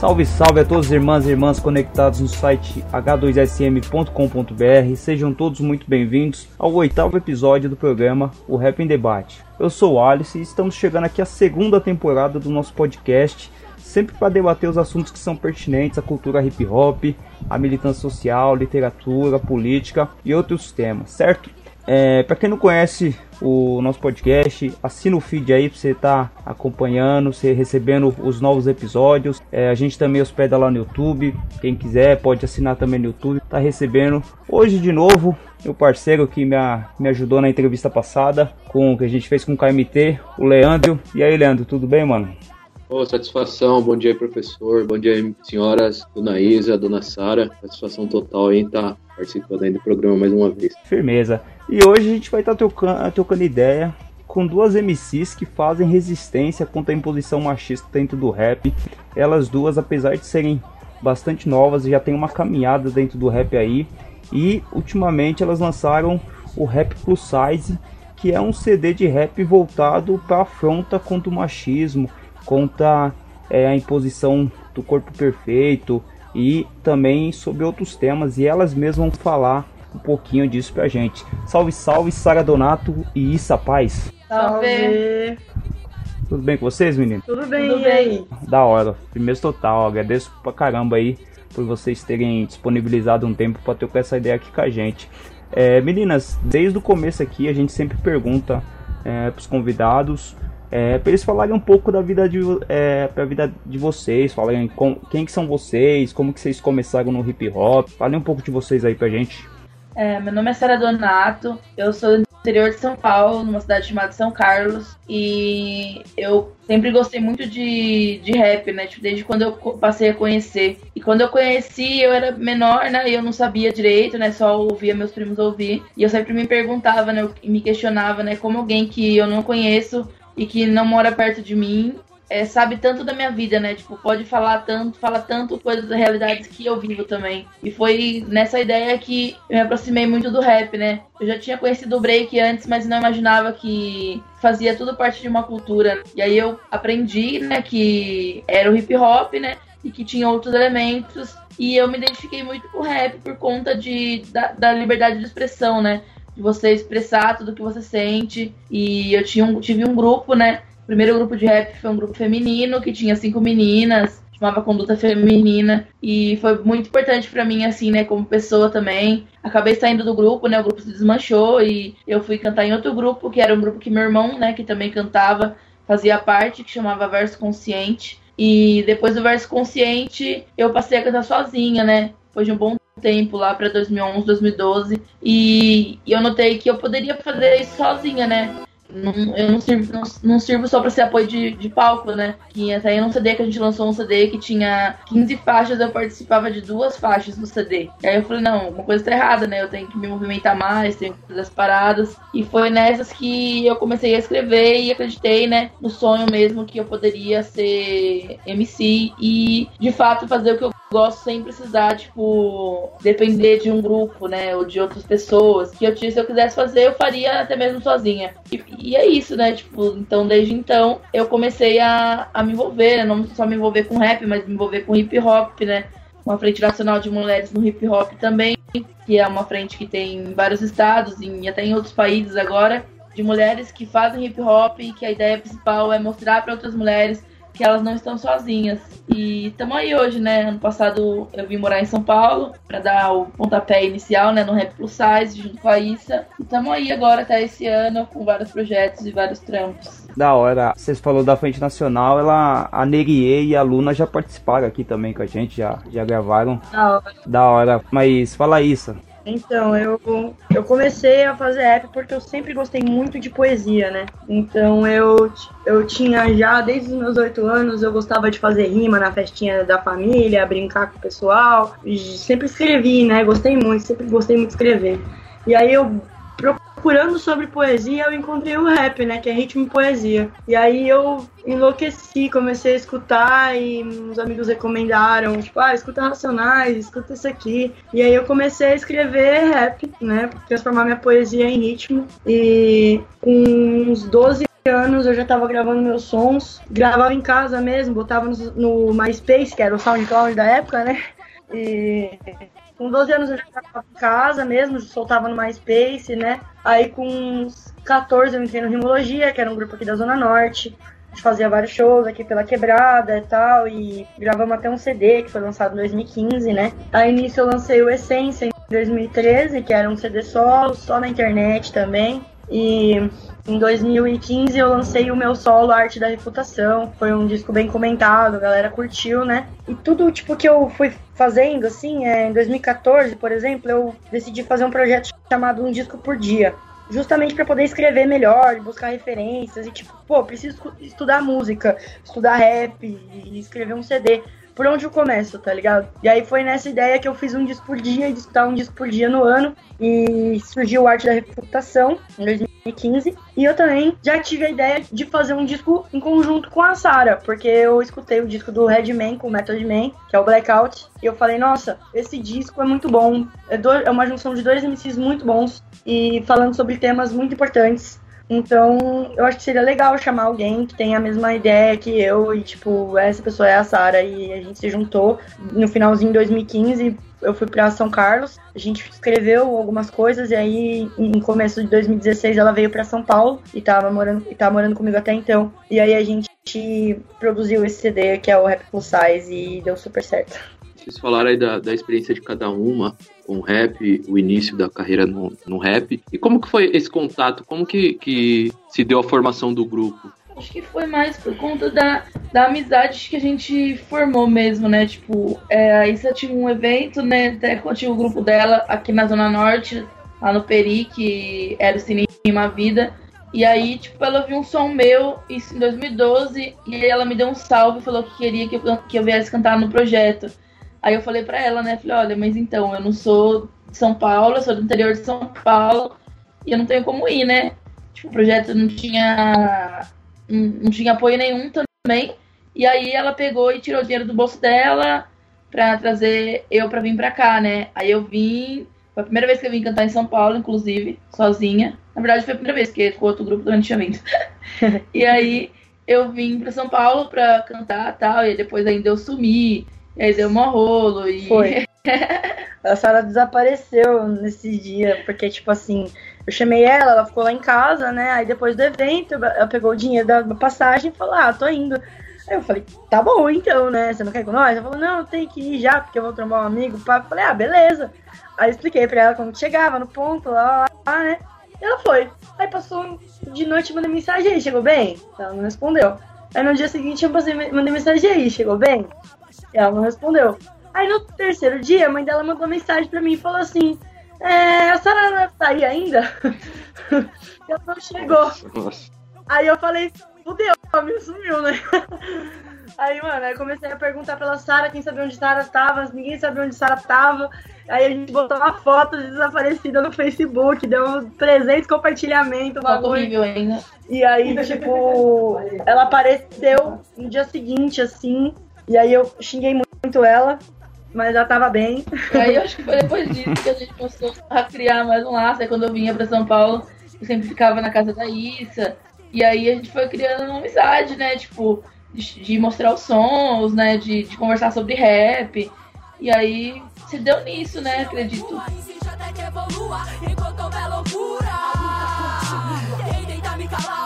Salve, salve a todos os irmãs e irmãs conectados no site h2sm.com.br. Sejam todos muito bem-vindos ao oitavo episódio do programa O Rap em Debate. Eu sou o Alice e estamos chegando aqui à segunda temporada do nosso podcast, sempre para debater os assuntos que são pertinentes à cultura hip hop, à militância social, literatura, política e outros temas, certo? É, para quem não conhece o nosso podcast, assina o feed aí para você estar tá acompanhando, você recebendo os novos episódios. É, a gente também hospeda lá no YouTube. Quem quiser pode assinar também no YouTube. Tá recebendo hoje de novo meu parceiro que me, me ajudou na entrevista passada com que a gente fez com o KMT, o Leandro. E aí, Leandro, tudo bem, mano? Oh, satisfação, bom dia professor, bom dia senhoras, dona Isa, dona Sara, satisfação total aí estar tá participando aí do programa mais uma vez. Firmeza. E hoje a gente vai estar trocando, trocando ideia com duas MCs que fazem resistência contra a imposição machista dentro do rap. Elas duas, apesar de serem bastante novas, já tem uma caminhada dentro do rap aí. E ultimamente elas lançaram o Rap Plus Size, que é um CD de rap voltado para afronta contra o machismo, contra é, a imposição do corpo perfeito e também sobre outros temas. E elas mesmas vão falar um pouquinho disso pra gente. Salve, salve, Sara Donato e Issa Paz. Salve! Tudo bem com vocês, meninos? Tudo bem, Tudo bem. Da hora. Primeiro total, agradeço pra caramba aí por vocês terem disponibilizado um tempo para trocar essa ideia aqui com a gente. É, meninas, desde o começo aqui a gente sempre pergunta é, para os convidados é, para eles falarem um pouco da vida de, é, pra vida de vocês, falarem com, quem que são vocês, como que vocês começaram no hip hop, falem um pouco de vocês aí pra gente. É, meu nome é Sara Donato, eu sou do interior de São Paulo, numa cidade chamada São Carlos, e eu sempre gostei muito de, de rap, né? Tipo, desde quando eu passei a conhecer. E quando eu conheci, eu era menor, né? E eu não sabia direito, né? Só ouvia meus primos ouvir. E eu sempre me perguntava, né? Me questionava, né? Como alguém que eu não conheço e que não mora perto de mim é, sabe tanto da minha vida, né? Tipo, pode falar tanto, fala tanto coisas da realidade que eu vivo também. E foi nessa ideia que eu me aproximei muito do rap, né? Eu já tinha conhecido o break antes, mas não imaginava que fazia tudo parte de uma cultura. E aí eu aprendi, né, que era o hip hop, né? E que tinha outros elementos. E eu me identifiquei muito com o rap por conta de, da, da liberdade de expressão, né? De você expressar tudo que você sente. E eu tinha um, tive um grupo, né? O primeiro grupo de rap foi um grupo feminino que tinha cinco meninas, chamava Conduta Feminina, e foi muito importante para mim, assim, né, como pessoa também. Acabei saindo do grupo, né, o grupo se desmanchou e eu fui cantar em outro grupo, que era um grupo que meu irmão, né, que também cantava, fazia parte, que chamava Verso Consciente. E depois do Verso Consciente, eu passei a cantar sozinha, né, depois de um bom tempo lá para 2011, 2012 e, e eu notei que eu poderia fazer isso sozinha, né? Não, eu não sirvo, não, não sirvo só pra ser apoio de, de palco, né? Que até aí num CD que a gente lançou um CD que tinha 15 faixas, eu participava de duas faixas do CD. E aí eu falei, não, uma coisa tá errada, né? Eu tenho que me movimentar mais, tenho que fazer as paradas. E foi nessas que eu comecei a escrever e acreditei, né? No sonho mesmo que eu poderia ser MC e de fato fazer o que eu gosto sem precisar, tipo, depender de um grupo, né? Ou de outras pessoas. Que eu se eu quisesse fazer, eu faria até mesmo sozinha. E, e é isso, né? Tipo, então desde então eu comecei a, a me envolver, né? Não só me envolver com rap, mas me envolver com hip hop, né? Uma frente nacional de mulheres no hip hop também, que é uma frente que tem em vários estados e até em outros países agora, de mulheres que fazem hip hop e que a ideia principal é mostrar para outras mulheres que elas não estão sozinhas. E estamos aí hoje, né? Ano passado eu vim morar em São Paulo para dar o pontapé inicial, né, no Rap Plus Size, junto com a Issa. E estamos aí agora até esse ano com vários projetos e vários trampos. Da hora. Vocês falou da Frente Nacional, ela, a Nerie e a Luna já participaram aqui também com a gente, já, já gravaram. Da hora. Da hora. Mas fala isso. Então, eu, eu comecei a fazer rap porque eu sempre gostei muito de poesia, né? Então eu, eu tinha já, desde os meus oito anos, eu gostava de fazer rima na festinha da família, brincar com o pessoal. Sempre escrevi, né? Gostei muito, sempre gostei muito de escrever. E aí eu procurando sobre poesia, eu encontrei o rap, né? Que é ritmo e poesia. E aí eu enlouqueci, comecei a escutar e uns amigos recomendaram, tipo, ah, escuta Racionais, escuta isso aqui. E aí eu comecei a escrever rap, né? Transformar minha poesia em ritmo. E com uns 12 anos eu já tava gravando meus sons, gravava em casa mesmo, botava no, no MySpace, que era o SoundCloud da época, né? E com 12 anos eu já estava em casa mesmo, soltava no MySpace, né? Aí com uns 14 eu entrei no Rimologia, que era um grupo aqui da Zona Norte. A gente fazia vários shows aqui pela quebrada e tal, e gravamos até um CD que foi lançado em 2015, né? Aí nisso eu lancei o Essência em 2013, que era um CD solo, só na internet também. E em 2015 eu lancei o meu solo Arte da Reputação. Foi um disco bem comentado, a galera curtiu, né? E tudo tipo que eu fui fazendo, assim, é, em 2014, por exemplo, eu decidi fazer um projeto chamado Um Disco por Dia. Justamente para poder escrever melhor, buscar referências e tipo, pô, preciso estudar música, estudar rap e escrever um CD por onde eu começo, tá ligado? E aí foi nessa ideia que eu fiz um disco por dia, escutar um disco por dia no ano, e surgiu o Arte da Reputação em 2015. E eu também já tive a ideia de fazer um disco em conjunto com a Sara, porque eu escutei o disco do Redman com o Method Man, que é o Blackout, e eu falei, nossa, esse disco é muito bom, é, do, é uma junção de dois MCs muito bons, e falando sobre temas muito importantes. Então, eu acho que seria legal chamar alguém que tenha a mesma ideia que eu e, tipo, essa pessoa é a Sara e a gente se juntou no finalzinho de 2015. Eu fui para São Carlos, a gente escreveu algumas coisas e aí em começo de 2016 ela veio para São Paulo e tava morando e tava morando comigo até então. E aí a gente produziu esse CD que é o Rap Plus Size e deu super certo. Vocês falaram aí da, da experiência de cada uma com o rap, o início da carreira no, no rap. E como que foi esse contato? Como que, que se deu a formação do grupo? Acho que foi mais por conta da, da amizade que a gente formou mesmo, né? Tipo, é, a Issa tinha um evento, né? Até tinha o grupo dela aqui na Zona Norte, lá no Peri, que era o Cinema Vida. E aí, tipo, ela viu um som meu, isso em 2012, e ela me deu um salve, falou que queria que eu, que eu viesse cantar no projeto. Aí eu falei pra ela, né? Falei, olha, mas então, eu não sou de São Paulo, eu sou do interior de São Paulo e eu não tenho como ir, né? Tipo, o projeto não tinha. Não, tinha apoio nenhum também. E aí ela pegou e tirou o dinheiro do bolso dela pra trazer eu pra vir pra cá, né? Aí eu vim. Foi a primeira vez que eu vim cantar em São Paulo, inclusive, sozinha. Na verdade, foi a primeira vez, porque o outro grupo também tinha vindo. e aí eu vim pra São Paulo pra cantar e tal, e depois ainda eu sumi. E aí deu um rolo e. Foi. a Sara desapareceu nesse dia, porque, tipo assim, eu chamei ela, ela ficou lá em casa, né? Aí depois do evento, ela pegou o dinheiro da passagem e falou: Ah, tô indo. Aí eu falei, tá bom então, né? Você não quer ir com nós? Ela falou, não, tem que ir já, porque eu vou trombar um amigo. Eu falei, ah, beleza. Aí eu expliquei pra ela como chegava no ponto, lá, lá, lá, né? E ela foi. Aí passou de noite, mandei mensagem aí, chegou bem? Ela não respondeu. Aí no dia seguinte eu mandei mensagem aí, chegou bem? E ela não respondeu. Aí no terceiro dia, a mãe dela mandou mensagem pra mim e falou assim: é, a senhora não tá aí ainda? ela não chegou. Nossa. Aí eu falei, fudeu, me sumiu, né? Aí, mano, aí comecei a perguntar pela Sara quem sabia onde Sara tava, ninguém sabia onde Sara tava. Aí a gente botou uma foto de desaparecida no Facebook, deu 300 compartilhamentos. Foto horrível ainda. E aí, tipo, ela apareceu no dia seguinte, assim, e aí eu xinguei muito ela, mas ela tava bem. E aí eu acho que foi depois disso que a gente começou a criar mais um laço. Aí quando eu vinha pra São Paulo, eu sempre ficava na casa da Issa. E aí a gente foi criando uma amizade, né? Tipo, de, de mostrar os sons, né? De, de conversar sobre rap. E aí se deu nisso, né? Acredito. Quem tenta me calar vai me ouvir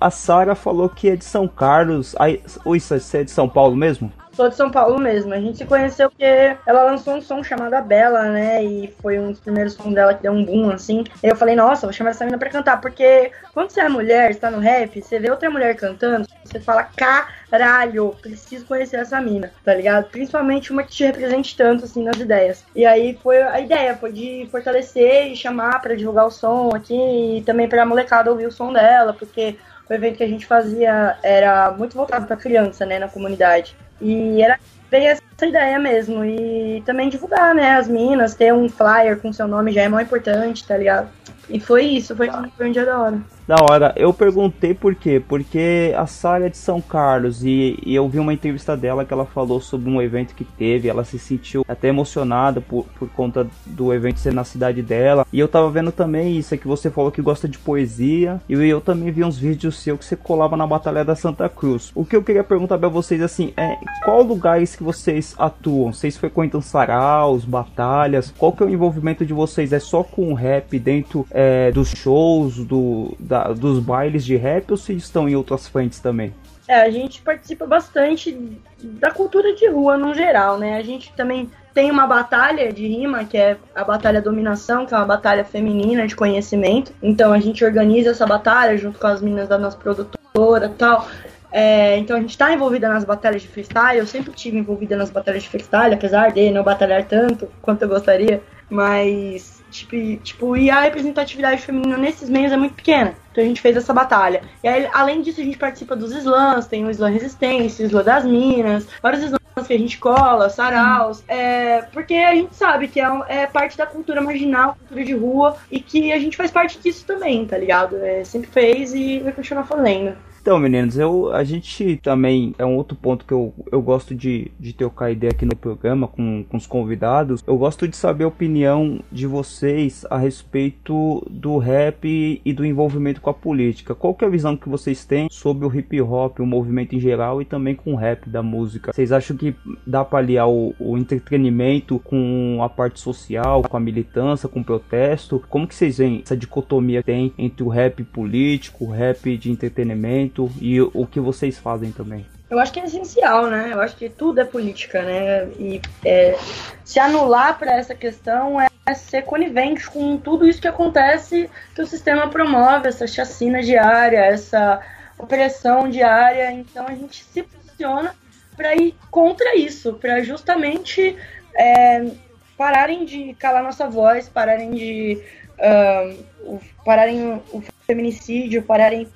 A Sara falou que é de São Carlos. Aí, oi, você é de São Paulo mesmo? sou de São Paulo mesmo. A gente se conheceu porque ela lançou um som chamado A Bela, né? E foi um dos primeiros sons dela que deu um boom, assim. E eu falei, nossa, vou chamar essa menina pra cantar. Porque quando você é mulher, está no rap, você vê outra mulher cantando, você fala, caralho, preciso conhecer essa mina, tá ligado? Principalmente uma que te represente tanto, assim, nas ideias. E aí foi a ideia, foi de fortalecer e chamar pra divulgar o som aqui e também pra molecada ouvir o som dela, porque o evento que a gente fazia era muito voltado pra criança, né, na comunidade. E era bem essa ideia mesmo. E também divulgar, né, as minas, ter um flyer com seu nome já é muito importante, tá ligado? E foi isso, foi, foi um dia da hora. Da hora, eu perguntei por quê? Porque a Sara é de São Carlos e, e, eu vi uma entrevista dela que ela falou sobre um evento que teve, ela se sentiu até emocionada por, por conta do evento ser na cidade dela. E eu tava vendo também isso, é que você falou que gosta de poesia, e eu também vi uns vídeos seu que você colava na Batalha da Santa Cruz. O que eu queria perguntar pra vocês assim, é qual lugares que vocês atuam? Vocês frequentam saraus, batalhas? Qual que é o envolvimento de vocês? É só com o rap dentro é, dos shows, do, da, dos bailes de rap ou se estão em outras frentes também? É, a gente participa bastante da cultura de rua no geral, né? A gente também tem uma batalha de rima, que é a Batalha Dominação, que é uma batalha feminina de conhecimento. Então a gente organiza essa batalha junto com as meninas da nossa produtora e tal. É, então a gente está envolvida nas batalhas de freestyle. Eu sempre tive envolvida nas batalhas de freestyle, apesar de não batalhar tanto quanto eu gostaria. Mas Tipo, tipo, e a representatividade feminina nesses meios é muito pequena. Então a gente fez essa batalha. E aí, além disso, a gente participa dos slams, tem o slam resistência, o slam das minas, vários slams que a gente cola, saraus. É, porque a gente sabe que é, é, parte da cultura marginal, cultura de rua, e que a gente faz parte disso também, tá ligado? É, sempre fez e vai continuar fazendo. Então, meninos, eu, a gente também é um outro ponto que eu, eu gosto de, de trocar ideia aqui no programa com, com os convidados. Eu gosto de saber a opinião de vocês a respeito do rap e do envolvimento com a política. Qual que é a visão que vocês têm sobre o hip hop, o movimento em geral e também com o rap da música? Vocês acham que dá para aliar o, o entretenimento com a parte social, com a militância, com o protesto? Como que vocês veem essa dicotomia que tem entre o rap político, o rap de entretenimento? E o que vocês fazem também. Eu acho que é essencial, né? Eu acho que tudo é política, né? E é, se anular para essa questão é ser conivente com tudo isso que acontece que o sistema promove, essa chacina diária, essa opressão diária. Então a gente se posiciona para ir contra isso, para justamente é, pararem de calar nossa voz, pararem de uh, pararem o feminicídio, pararem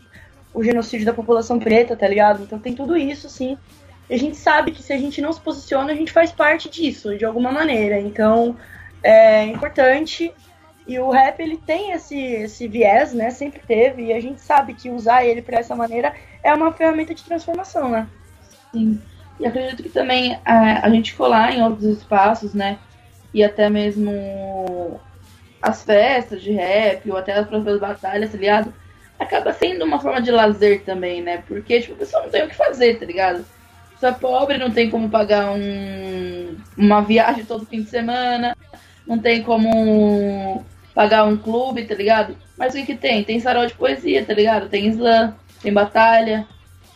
o genocídio da população preta, tá ligado? Então tem tudo isso, sim. E a gente sabe que se a gente não se posiciona, a gente faz parte disso, de alguma maneira. Então é importante. E o rap, ele tem esse, esse viés, né? Sempre teve. E a gente sabe que usar ele para essa maneira é uma ferramenta de transformação, né? Sim. E acredito que também a, a gente colar em outros espaços, né? E até mesmo as festas de rap, ou até as próprias batalhas, tá ligado? Acaba sendo uma forma de lazer também, né? Porque, tipo, a pessoa não tem o que fazer, tá ligado? Pessoa é pobre, não tem como pagar um, uma viagem todo fim de semana, não tem como pagar um clube, tá ligado? Mas o que, que tem? Tem sarau de poesia, tá ligado? Tem slam, tem batalha.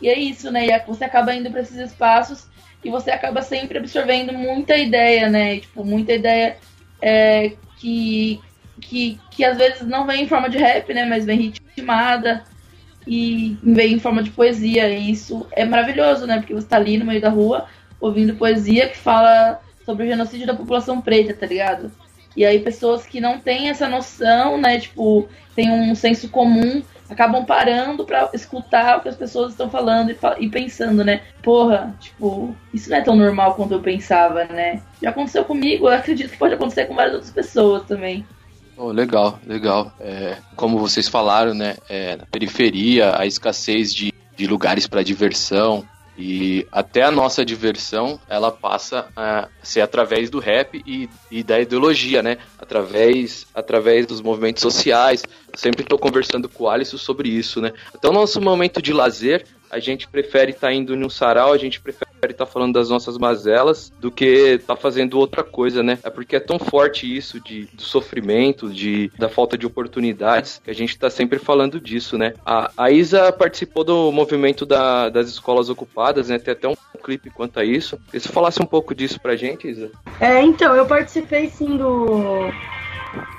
E é isso, né? E você acaba indo para esses espaços e você acaba sempre absorvendo muita ideia, né? E, tipo, muita ideia é, que, que, que às vezes não vem em forma de rap, né? Mas vem ritmada e vem em forma de poesia. E isso é maravilhoso, né? Porque você tá ali no meio da rua ouvindo poesia que fala sobre o genocídio da população preta, tá ligado? E aí pessoas que não têm essa noção, né? Tipo, tem um senso comum, acabam parando para escutar o que as pessoas estão falando e, e, pensando, né? Porra, tipo, isso não é tão normal quanto eu pensava, né? Já aconteceu comigo, eu acredito que pode acontecer com várias outras pessoas também. Oh, legal, legal. É, como vocês falaram, né? É, na periferia, a escassez de, de lugares para diversão e até a nossa diversão ela passa a ser através do rap e, e da ideologia, né? Através, através dos movimentos sociais. sempre estou conversando com o Alisson sobre isso, né? Então, nosso momento de lazer, a gente prefere estar tá indo num sarau, a gente prefere estar tá falando das nossas mazelas do que tá fazendo outra coisa, né? É porque é tão forte isso de, do sofrimento, de, da falta de oportunidades, que a gente tá sempre falando disso, né? A, a Isa participou do movimento da, das escolas ocupadas, né? Tem até um clipe quanto a isso. E se falasse um pouco disso pra gente, Isa? É, então, eu participei sim do.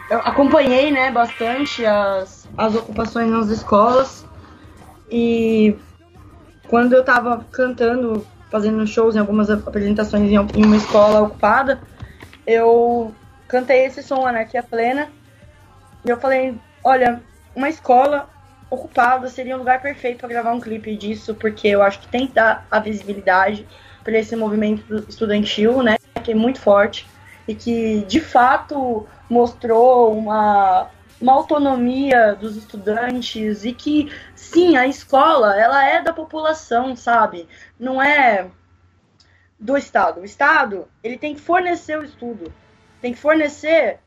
Eu acompanhei, né, bastante as, as ocupações nas escolas. E quando eu tava cantando, fazendo shows em algumas apresentações em uma escola ocupada, eu cantei esse som, Anarquia Plena. E eu falei: olha, uma escola ocupada seria um lugar perfeito para gravar um clipe disso, porque eu acho que tem que dar a visibilidade para esse movimento estudantil, né, que é muito forte e que de fato mostrou uma uma autonomia dos estudantes e que sim, a escola, ela é da população, sabe? Não é do Estado. O Estado, ele tem que fornecer o estudo, tem que fornecer,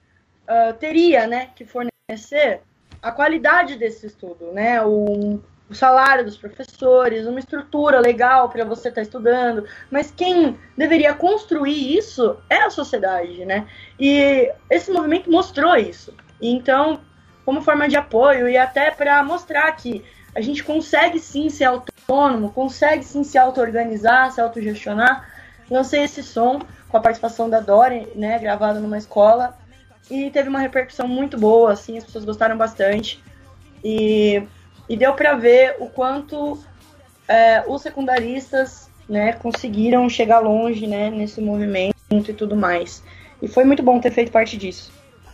uh, teria, né, que fornecer a qualidade desse estudo, né? O, o salário dos professores, uma estrutura legal para você estar tá estudando, mas quem deveria construir isso é a sociedade, né? E esse movimento mostrou isso. Então, como forma de apoio e até para mostrar que a gente consegue sim ser autônomo, consegue sim se auto-organizar, se autogestionar. Lancei esse som com a participação da Dori, né, gravado numa escola, e teve uma repercussão muito boa, assim, as pessoas gostaram bastante. E, e deu para ver o quanto é, os secundaristas né, conseguiram chegar longe né, nesse movimento e tudo mais. E foi muito bom ter feito parte disso.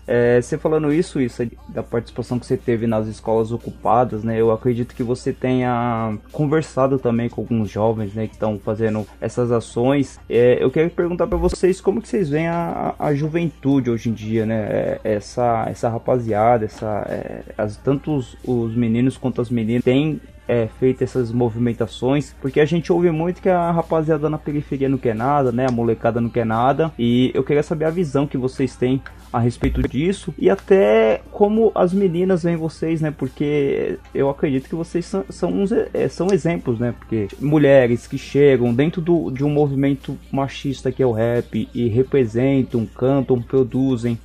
É, você falando isso, isso da participação que você teve nas escolas ocupadas, né? Eu acredito que você tenha conversado também com alguns jovens, né, que estão fazendo essas ações. É, eu quero perguntar para vocês como que vocês veem a, a juventude hoje em dia, né? É, essa, essa rapaziada, essa, é, as, tanto os, os meninos quanto as meninas têm é, feito essas movimentações, porque a gente ouve muito que a rapaziada na periferia não quer nada, né? A molecada não quer nada. E eu queria saber a visão que vocês têm a respeito disso e até como as meninas veem vocês, né? Porque eu acredito que vocês são, são, uns, é, são exemplos, né? Porque mulheres que chegam dentro do, de um movimento machista que é o rap e representam, cantam, produzem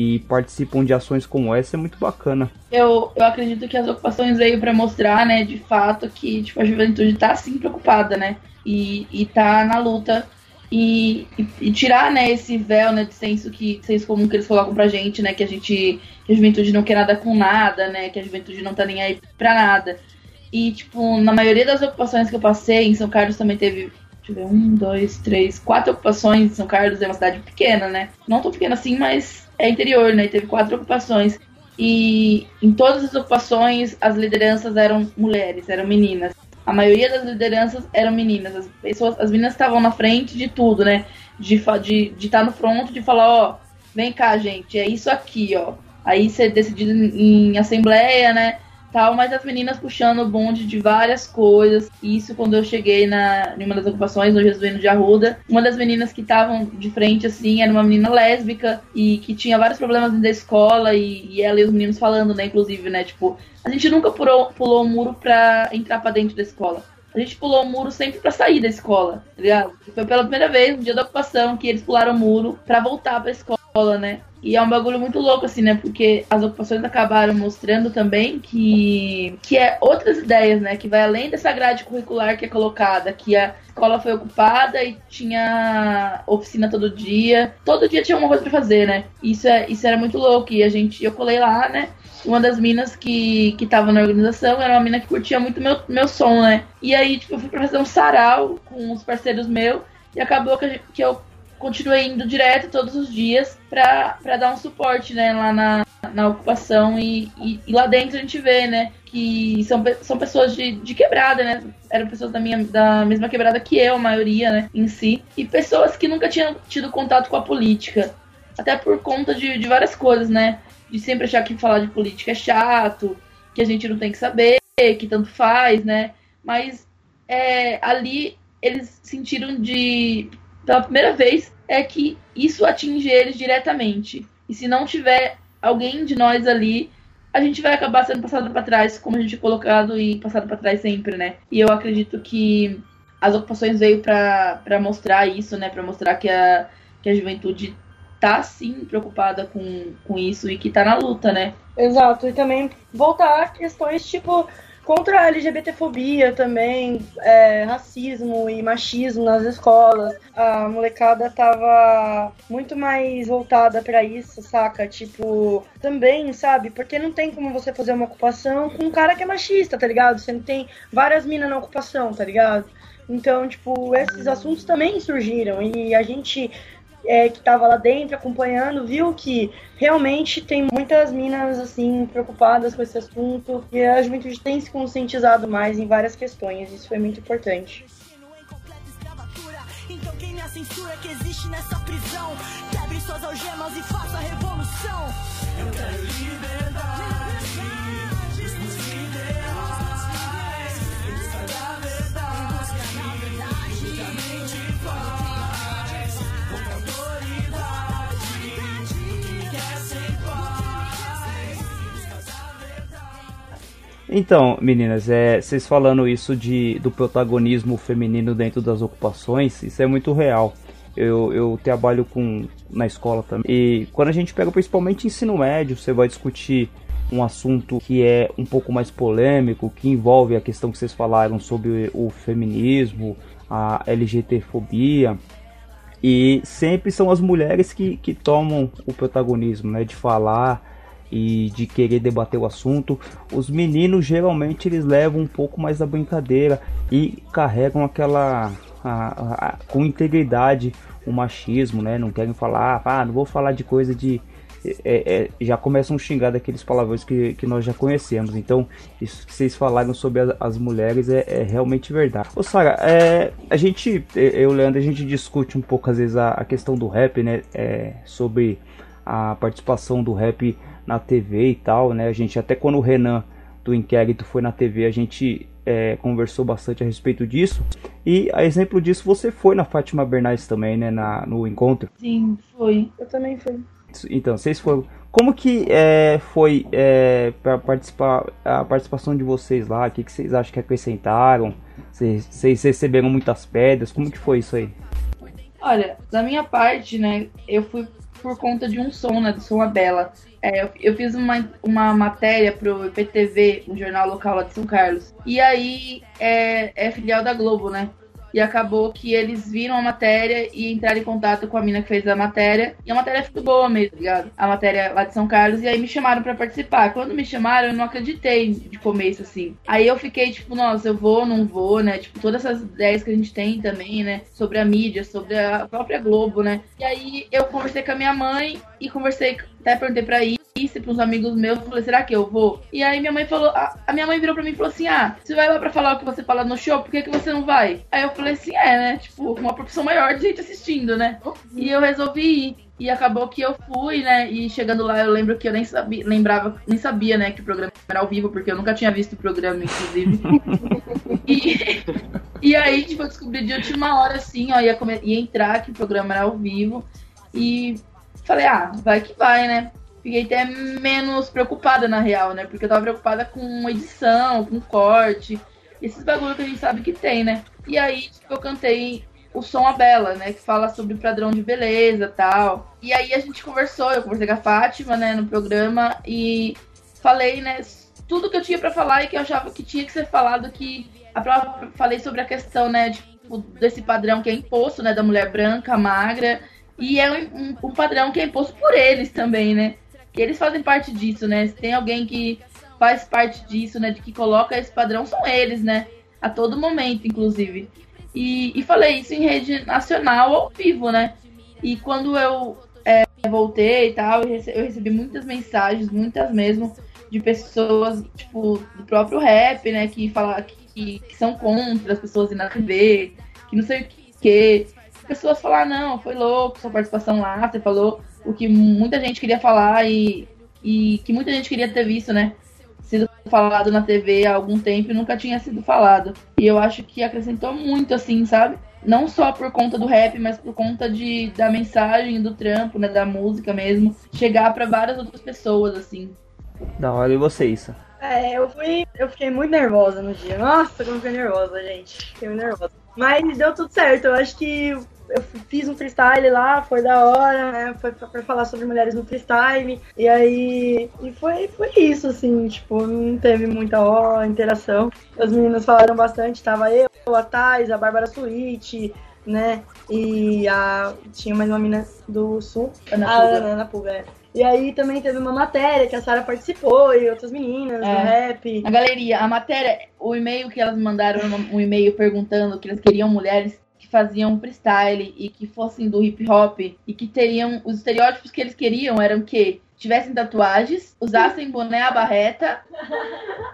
e participam de ações como essa é muito bacana. Eu, eu acredito que as ocupações veio para mostrar, né, de fato, que tipo, a juventude tá sim preocupada, né? E, e tá na luta. E, e, e, tirar, né, esse véu, né, de senso que senso comum que eles colocam pra gente, né, que a gente que a juventude não quer nada com nada, né, que a juventude não tá nem aí pra nada. E, tipo, na maioria das ocupações que eu passei, em São Carlos também teve Deixa eu ver, um, dois, três, quatro ocupações. São Carlos é uma cidade pequena, né? Não tão pequena assim, mas é interior, né? Teve quatro ocupações. E em todas as ocupações, as lideranças eram mulheres, eram meninas. A maioria das lideranças eram meninas. As pessoas, as meninas estavam na frente de tudo, né? De estar de, de tá no front, de falar, ó, vem cá, gente, é isso aqui, ó. Aí ser decidido em, em assembleia, né? Tal, mas as meninas puxando o bonde de várias coisas. Isso quando eu cheguei na, em uma das ocupações, no Jesuíno de Arruda. Uma das meninas que estavam de frente, assim, era uma menina lésbica e que tinha vários problemas dentro da escola e, e ela e os meninos falando, né, inclusive, né, tipo, a gente nunca pulou, pulou o muro pra entrar pra dentro da escola. A gente pulou o muro sempre pra sair da escola, tá ligado? Foi pela primeira vez, no dia da ocupação, que eles pularam o muro pra voltar pra escola, né? E é um bagulho muito louco, assim, né? Porque as ocupações acabaram mostrando também que, que é outras ideias, né? Que vai além dessa grade curricular que é colocada, que a escola foi ocupada e tinha oficina todo dia. Todo dia tinha uma coisa pra fazer, né? Isso, é, isso era muito louco. E a gente, eu colei lá, né? Uma das minas que, que tava na organização era uma mina que curtia muito meu, meu som, né? E aí, tipo, eu fui pra fazer um sarau com uns parceiros meus. E acabou que eu continuei indo direto todos os dias pra dar um suporte, né, lá na, na ocupação e, e, e, lá dentro a gente vê, né, que são, são pessoas de, de quebrada, né, eram pessoas da, minha, da mesma quebrada que eu, a maioria, né, em si, e pessoas que nunca tinham tido contato com a política, até por conta de, de várias coisas, né, de sempre achar que falar de política é chato, que a gente não tem que saber, que tanto faz, né, mas é, ali eles sentiram de pela primeira vez, é que isso atinge eles diretamente. E se não tiver alguém de nós ali, a gente vai acabar sendo passado para trás, como a gente é colocado e passado para trás sempre, né? E eu acredito que as ocupações veio para mostrar isso, né? Para mostrar que a, que a juventude tá sim preocupada com, com isso e que tá na luta, né? Exato, e também voltar a questões tipo contra a LGBTfobia também, é, racismo e machismo nas escolas. A molecada tava muito mais voltada para isso, saca? Tipo, também, sabe? Porque não tem como você fazer uma ocupação com um cara que é machista, tá ligado? Você não tem várias minas na ocupação, tá ligado? Então, tipo, esses assuntos também surgiram e a gente é, que estava lá dentro acompanhando viu que realmente tem muitas minas assim preocupadas com esse assunto e a juventude tem se conscientizado mais em várias questões. Isso foi muito importante. Então quem censura que existe nessa prisão? Quebre suas algemas e faça a revolução. Eu quero. Então, meninas, é, vocês falando isso de, do protagonismo feminino dentro das ocupações, isso é muito real. Eu, eu trabalho com na escola também. E quando a gente pega principalmente ensino médio, você vai discutir um assunto que é um pouco mais polêmico, que envolve a questão que vocês falaram sobre o feminismo, a LGTfobia. E sempre são as mulheres que, que tomam o protagonismo, né? De falar e de querer debater o assunto. Os meninos geralmente eles levam um pouco mais da brincadeira e carregam aquela a, a, a, com integridade o machismo, né? Não querem falar, ah, não vou falar de coisa de é, é, já começam a xingar daqueles palavrões que, que nós já conhecemos. Então, isso que vocês falaram sobre as, as mulheres é, é, realmente verdade. Ô, Sara, é, a gente, eu e Leandro, a gente discute um pouco às vezes a, a questão do rap, né? É, sobre a participação do rap na TV e tal, né? A gente até quando o Renan do inquérito foi na TV, a gente é, conversou bastante a respeito disso. E a exemplo disso, você foi na Fátima Bernardes também, né? Na, no encontro. Sim, foi. Eu também fui. Então, vocês foram. Como que é, foi é, para participar a participação de vocês lá? O que, que vocês acham que acrescentaram? Vocês, vocês receberam muitas pedras? Como que foi isso aí? Olha, da minha parte, né, eu fui por conta de um som, né, do Som a Bela. É, eu, fiz uma, uma matéria pro IPTV, um jornal local lá de São Carlos. E aí é, é filial da Globo, né? E acabou que eles viram a matéria e entraram em contato com a mina que fez a matéria. E a matéria ficou boa mesmo, tá ligado? A matéria lá de São Carlos. E aí me chamaram para participar. Quando me chamaram, eu não acreditei de começo, assim. Aí eu fiquei tipo, nossa, eu vou, não vou, né? Tipo, todas essas ideias que a gente tem também, né? Sobre a mídia, sobre a própria Globo, né? E aí eu conversei com a minha mãe e conversei, até perguntei pra ir disse uns amigos meus, falei, será que eu vou? E aí minha mãe falou, a, a, minha mãe virou para mim e falou assim: "Ah, você vai lá para falar o que você fala no show, por que que você não vai?" Aí eu falei assim: "É, né? Tipo, uma profissão maior de gente assistindo, né?" E eu resolvi ir. E acabou que eu fui, né? E chegando lá, eu lembro que eu nem sabia, lembrava, nem sabia, né, que o programa era ao vivo, porque eu nunca tinha visto o programa, inclusive. e, e aí, tipo, eu descobri de última hora, assim, ó, ia, ia entrar, que o programa era ao vivo. E falei, ah, vai que vai, né? Fiquei até menos preocupada na real, né? Porque eu tava preocupada com edição, com corte, esses bagulho que a gente sabe que tem, né? E aí, tipo, eu cantei o som a Bela, né? Que fala sobre padrão de beleza tal. E aí a gente conversou, eu conversei com a Fátima, né, no programa, e falei, né, tudo que eu tinha para falar e que eu achava que tinha que ser falado, que a própria, falei sobre a questão, né, tipo, desse padrão que é imposto, né, da mulher branca, magra, e é um, um padrão que é imposto por eles também, né? Que eles fazem parte disso, né? Se tem alguém que faz parte disso, né? De que coloca esse padrão, são eles, né? A todo momento, inclusive. E, e falei isso em rede nacional ao vivo, né? E quando eu é, voltei e tal, eu recebi, muitas mensagens, muitas mesmo, de pessoas, tipo, do próprio rap, né? Que falam que, que são contra as pessoas ir na TV, que não sei o que. Pessoas falaram, não, foi louco sua participação lá, você falou o que muita gente queria falar e, e que muita gente queria ter visto, né? Sido falado na TV há algum tempo e nunca tinha sido falado. E eu acho que acrescentou muito, assim, sabe? Não só por conta do rap, mas por conta de, da mensagem, do trampo, né? Da música mesmo. Chegar para várias outras pessoas, assim. Da hora, e você, Issa? É, eu fui. Eu fiquei muito nervosa no dia. Nossa, como eu fiquei nervosa, gente. Fiquei muito nervosa. Mas deu tudo certo. Eu acho que eu fiz um freestyle lá, foi da hora, né? Foi pra, falar sobre mulheres no freestyle. E aí. E foi, foi isso, assim, tipo, não teve muita ó, interação. As meninas falaram bastante, tava eu, a Thais, a Bárbara Suíte, né? E a. Tinha mais uma menina do sul. Ana a Puga. Ana, Ana Puga, é. E aí também teve uma matéria que a Sara participou e outras meninas É. do rap. A galeria, a matéria, o e-mail que elas mandaram, um e-mail perguntando que elas queriam mulheres que faziam freestyle e que fossem do hip hop e que teriam os estereótipos que eles queriam eram que tivessem tatuagens, usassem boné à barreta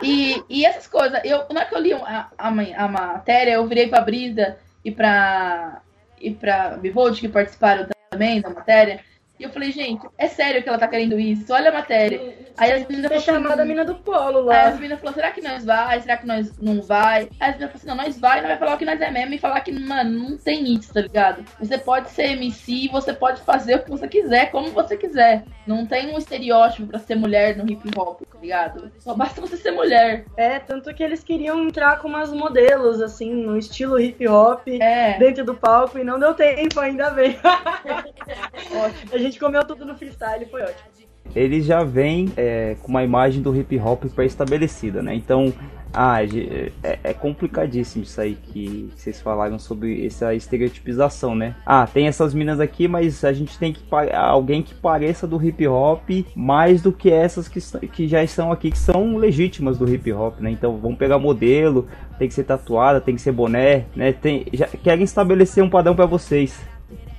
e, e essas coisas. Eu, na hora que eu li a, a, a matéria, eu virei pra Brisa e pra, e pra Bivolt, que participaram também da matéria, e eu falei, gente, é sério que ela tá querendo isso? Olha a matéria. Aí as meninas Foi falaram, chamada a mina do polo Aí lá. as meninas falaram, será que nós vai? Será que nós não vai? Aí as meninas falaram assim, não, nós vai, nós vai falar o que nós é mesmo e falar que, mano, não tem isso, tá ligado? Você pode ser MC, você pode fazer o que você quiser, como você quiser. Não tem um estereótipo pra ser mulher no hip hop, tá ligado? Só basta você ser mulher. É, tanto que eles queriam entrar com umas modelos, assim, no estilo hip hop, É, dentro do palco, e não deu tempo, ainda bem. ótimo. A gente comeu tudo no freestyle, foi ótimo. Eles já vêm é, com uma imagem do hip hop pré-estabelecida, né? Então, ah, é, é complicadíssimo isso aí que vocês falaram sobre essa estereotipização, né? Ah, tem essas minas aqui, mas a gente tem que alguém que pareça do hip hop mais do que essas que, que já estão aqui, que são legítimas do hip hop, né? Então, vamos pegar modelo, tem que ser tatuada, tem que ser boné, né? Tem, já querem estabelecer um padrão pra vocês.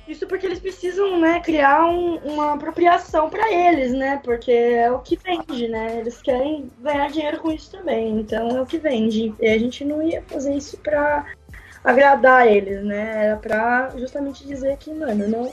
Isso porque eles precisam, né, criar um- uma apropriação pra eles, né? Porque é o que vende, né? Eles querem ganhar dinheiro com isso também, então é o que vende. E a gente não ia fazer isso pra agradar eles, né? Era pra justamente dizer que, mano, não.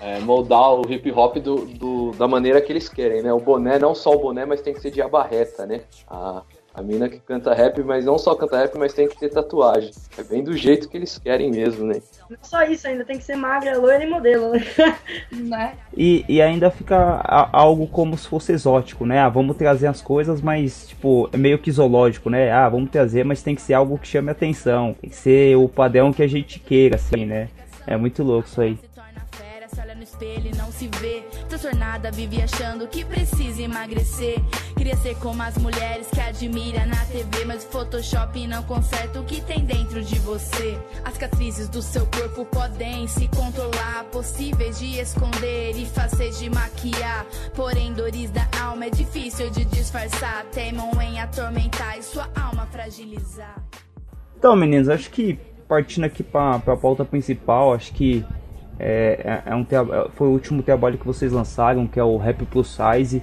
É, moldar o hip hop do, do- da maneira que eles querem, né? O boné, não só o boné, mas tem que ser de abarreta, né? A, a mina que canta rap, mas não só canta rap, mas tem que ter tatuagem. É bem do jeito que eles querem mesmo, né? Não é só isso, ainda tem que ser magra, loira e modelo, né? Né? E, e ainda fica a- algo como se fosse exótico, né? Ah, vamos trazer as coisas, mas, tipo, é meio que zoológico, né? Ah, vamos trazer, mas tem que ser algo que chame atenção. Tem que ser o padrão que a gente queira, assim, né? É muito louco isso aí. Se torna fera, se olha no espelho e não se vê. Transtornada, vive achando que precisa emagrecer. Queria ser como as mulheres que admira na TV, mas o Photoshop não conserta o que tem dentro de você. As cicatrizes do seu corpo podem se controlar, possíveis de esconder e fáceis de maquiar. Porém, dores da alma é difícil de disfarçar. Temam em atormentar e sua alma fragilizar. Então, meninos, acho que partindo aqui para a pauta principal, acho que é, é- é um traba- foi o último trabalho que vocês lançaram, que é o Rap Plus Size,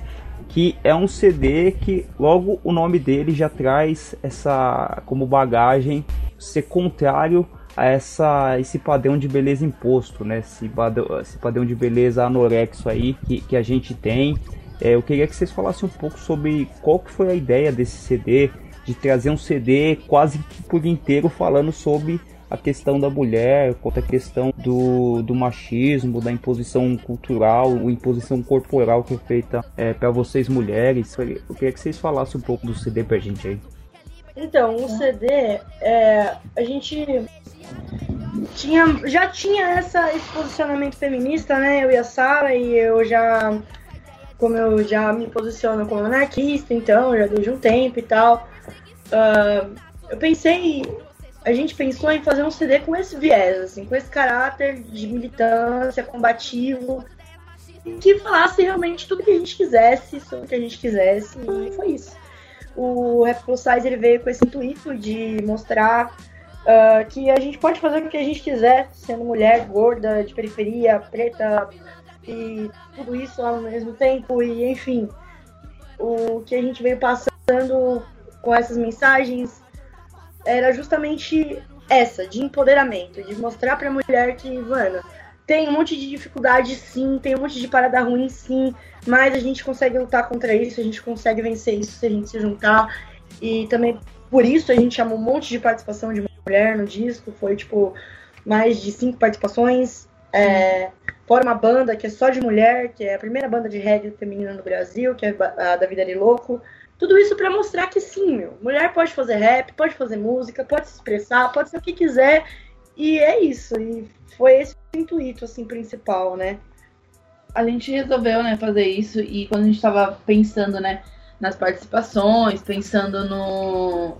que é um CD que logo o nome dele já traz essa como bagagem ser contrário a essa esse padrão de beleza imposto, né? Esse padrão, esse padrão de beleza anorexo aí que, que a gente tem. É, eu queria que vocês falassem um pouco sobre qual que foi a ideia desse CD, de trazer um CD quase que por inteiro falando sobre a questão da mulher, quanto a questão do, do machismo, da imposição cultural, a imposição corporal que é feita é, para vocês mulheres. Eu queria que vocês falassem um pouco do CD pra gente aí. Então, o CD, é, a gente tinha, já tinha essa, esse posicionamento feminista, né? Eu e a Sara, e eu já, como eu já me posiciono como anarquista, então, já desde um tempo e tal. ah, eu pensei, a gente pensou em fazer um CD com esse viés, assim, com esse caráter de militância, combativo, que falasse realmente tudo que a gente quisesse, sobre o que a gente quisesse, e foi isso. O Rap Plus Size ele veio com esse intuito de mostrar ah, que a gente pode fazer o que a gente quiser, sendo mulher, gorda, de periferia, preta e tudo isso ao mesmo tempo e enfim o que a gente veio passando com essas mensagens era justamente essa de empoderamento, de mostrar pra mulher que, mano, tem um monte de dificuldade sim, tem um monte de parada ruim sim, mas a gente consegue lutar contra isso, a gente consegue vencer isso se a gente se juntar. E também por isso a gente chamou um monte de participação de mulher no disco, foi tipo mais de cinco participações. É, fora uma banda que é só de mulher, que é a primeira banda de reggae feminina no Brasil, que é a da Vida de Louco. Tudo isso pra mostrar que sim, meu, mulher pode fazer rap, pode fazer música, pode se expressar, pode ser o que quiser E é isso. E foi esse o intuito, assim, principal, né? A gente resolveu, né, fazer isso e quando a gente tava pensando, né, nas participações, pensando no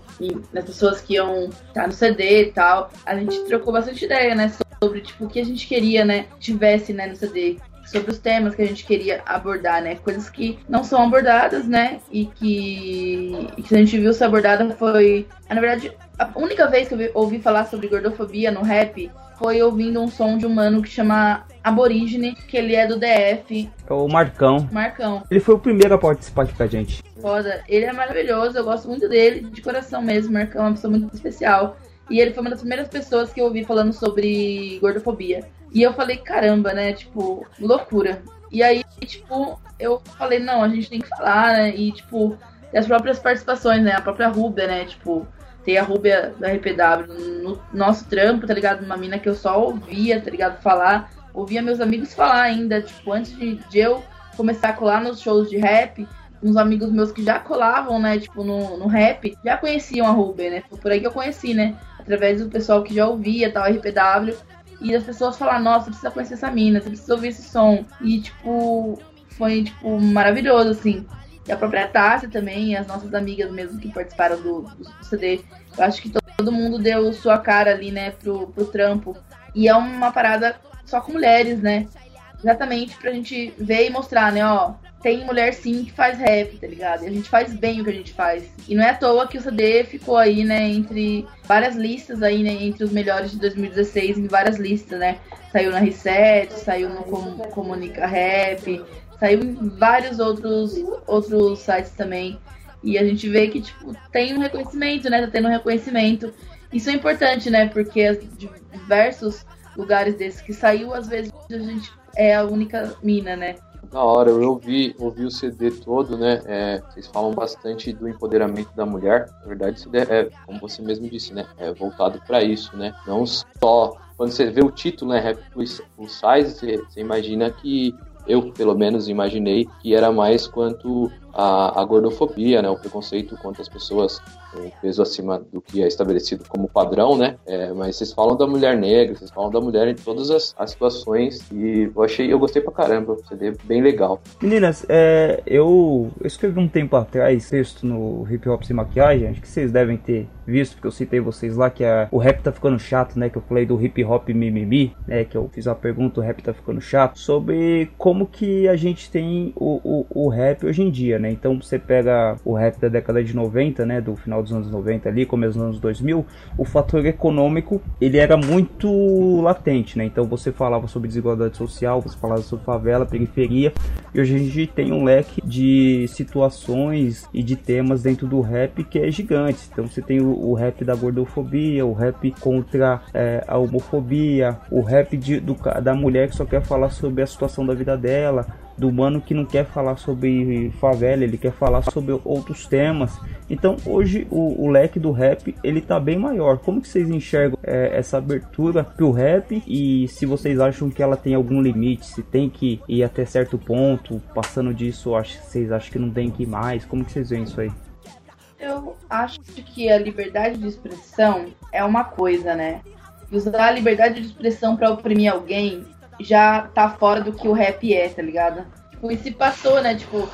nas pessoas que iam estar no CD e tal, a gente trocou bastante ideia, né, sobre tipo o que a gente queria, né, tivesse, né, no CD, sobre os temas que a gente queria abordar, né, coisas que não são abordadas, né, e que, e que a gente viu ser abordada foi, na verdade, a única vez que eu vi- ouvi falar sobre gordofobia no rap foi ouvindo um som de um mano que chama Aborígene, que ele é do DF, É o Marcão. Marcão. Ele foi o primeiro a participar aqui com a gente. Foda. Ele é maravilhoso, eu gosto muito dele, de coração mesmo. Marcão é uma pessoa muito especial. E ele foi uma das primeiras pessoas que eu ouvi falando sobre gordofobia. E eu falei, caramba, né? Tipo, loucura. E aí, tipo, eu falei, não, a gente tem que falar, né? E, tipo, as próprias participações, né? A própria Rúbia, né? Tipo, tem a Rúbia da RPW no nosso trampo, tá ligado? Uma mina que eu só ouvia, tá ligado? Falar. Ouvia meus amigos falar ainda, tipo, antes de, de eu começar a colar nos shows de rap, uns amigos meus que já colavam, né, tipo, no, no rap, já conheciam a Ruben, né? Foi por aí que eu conheci, né? Através do pessoal que já ouvia tal, RPW. E as pessoas falaram, nossa, você precisa conhecer essa mina, você precisa ouvir esse som. E, tipo, foi, tipo, maravilhoso, assim. E a própria Tássia também, e as nossas amigas mesmo que participaram do, do CD. Eu acho que todo mundo deu sua cara ali, né, pro, pro trampo. E é uma parada só com mulheres, né? Exatamente pra gente ver e mostrar, né, ó. Tem mulher sim que faz rap, tá ligado? E a gente faz bem o que a gente faz. E não é à toa que o CD ficou aí, né, entre várias listas aí, né, entre os melhores de 2016, em várias listas, né? Saiu na Reset, saiu no Com- Comunica Rap, saiu em vários outros, outros sites também. E a gente vê que, tipo, tem um reconhecimento, né? Tá tendo um reconhecimento. Isso é importante, né? Porque diversos lugares desses que saiu, às vezes a gente é a única mina, né? Da hora, eu ouvi, ouvi o CD todo, né? É, vocês falam bastante do empoderamento da mulher. Na verdade, o CD é, como você mesmo disse, né? É voltado para isso, né? Não só quando você vê o título, né? Rap plus size, você, você imagina que eu, pelo menos, imaginei que era mais quanto a, a gordofobia, né? O preconceito contra as pessoas com peso acima do que é estabelecido como padrão, né? É, mas vocês falam da mulher negra, vocês falam da mulher em todas as, as situações e eu achei, eu gostei pra caramba, o CD bem legal. Meninas, é, eu, escrevi um tempo atrás texto no Hip Hop Sem Maquiagem, acho que vocês devem ter visto, porque eu citei vocês lá, que a, o rap tá ficando chato, né? Que eu falei do hip hop mimimi, né? Que eu fiz uma pergunta, o rap tá ficando chato, sobre como que a gente tem o, o, o rap hoje em dia, né? Então você pega o rap da década de 90, né? Do final dos anos 90 ali, começo dos anos 2000, o fator econômico, ele era muito latente, né? Então você falava sobre desigualdade social, você falava sobre favela, periferia, e hoje a gente tem um leque de situações e de temas dentro do rap que é gigante. Então você tem o, o rap da gordofobia, o rap contra é, a homofobia, o rap de, do, da mulher que só quer falar sobre a situação da vida dela, do mano que não quer falar sobre favela, ele quer falar sobre outros temas. Então hoje o, o leque do rap ele tá bem maior. Como que vocês enxergam é, essa abertura pro rap e se vocês acham que ela tem algum limite, se tem que ir até certo ponto, passando disso, acho, vocês acham que não tem que ir mais? Como que vocês veem isso aí? Eu acho que a liberdade de expressão é uma coisa, né? Usar a liberdade de expressão pra oprimir alguém já tá fora do que o rap é, tá ligado? Tipo, e se passou, né? Tipo,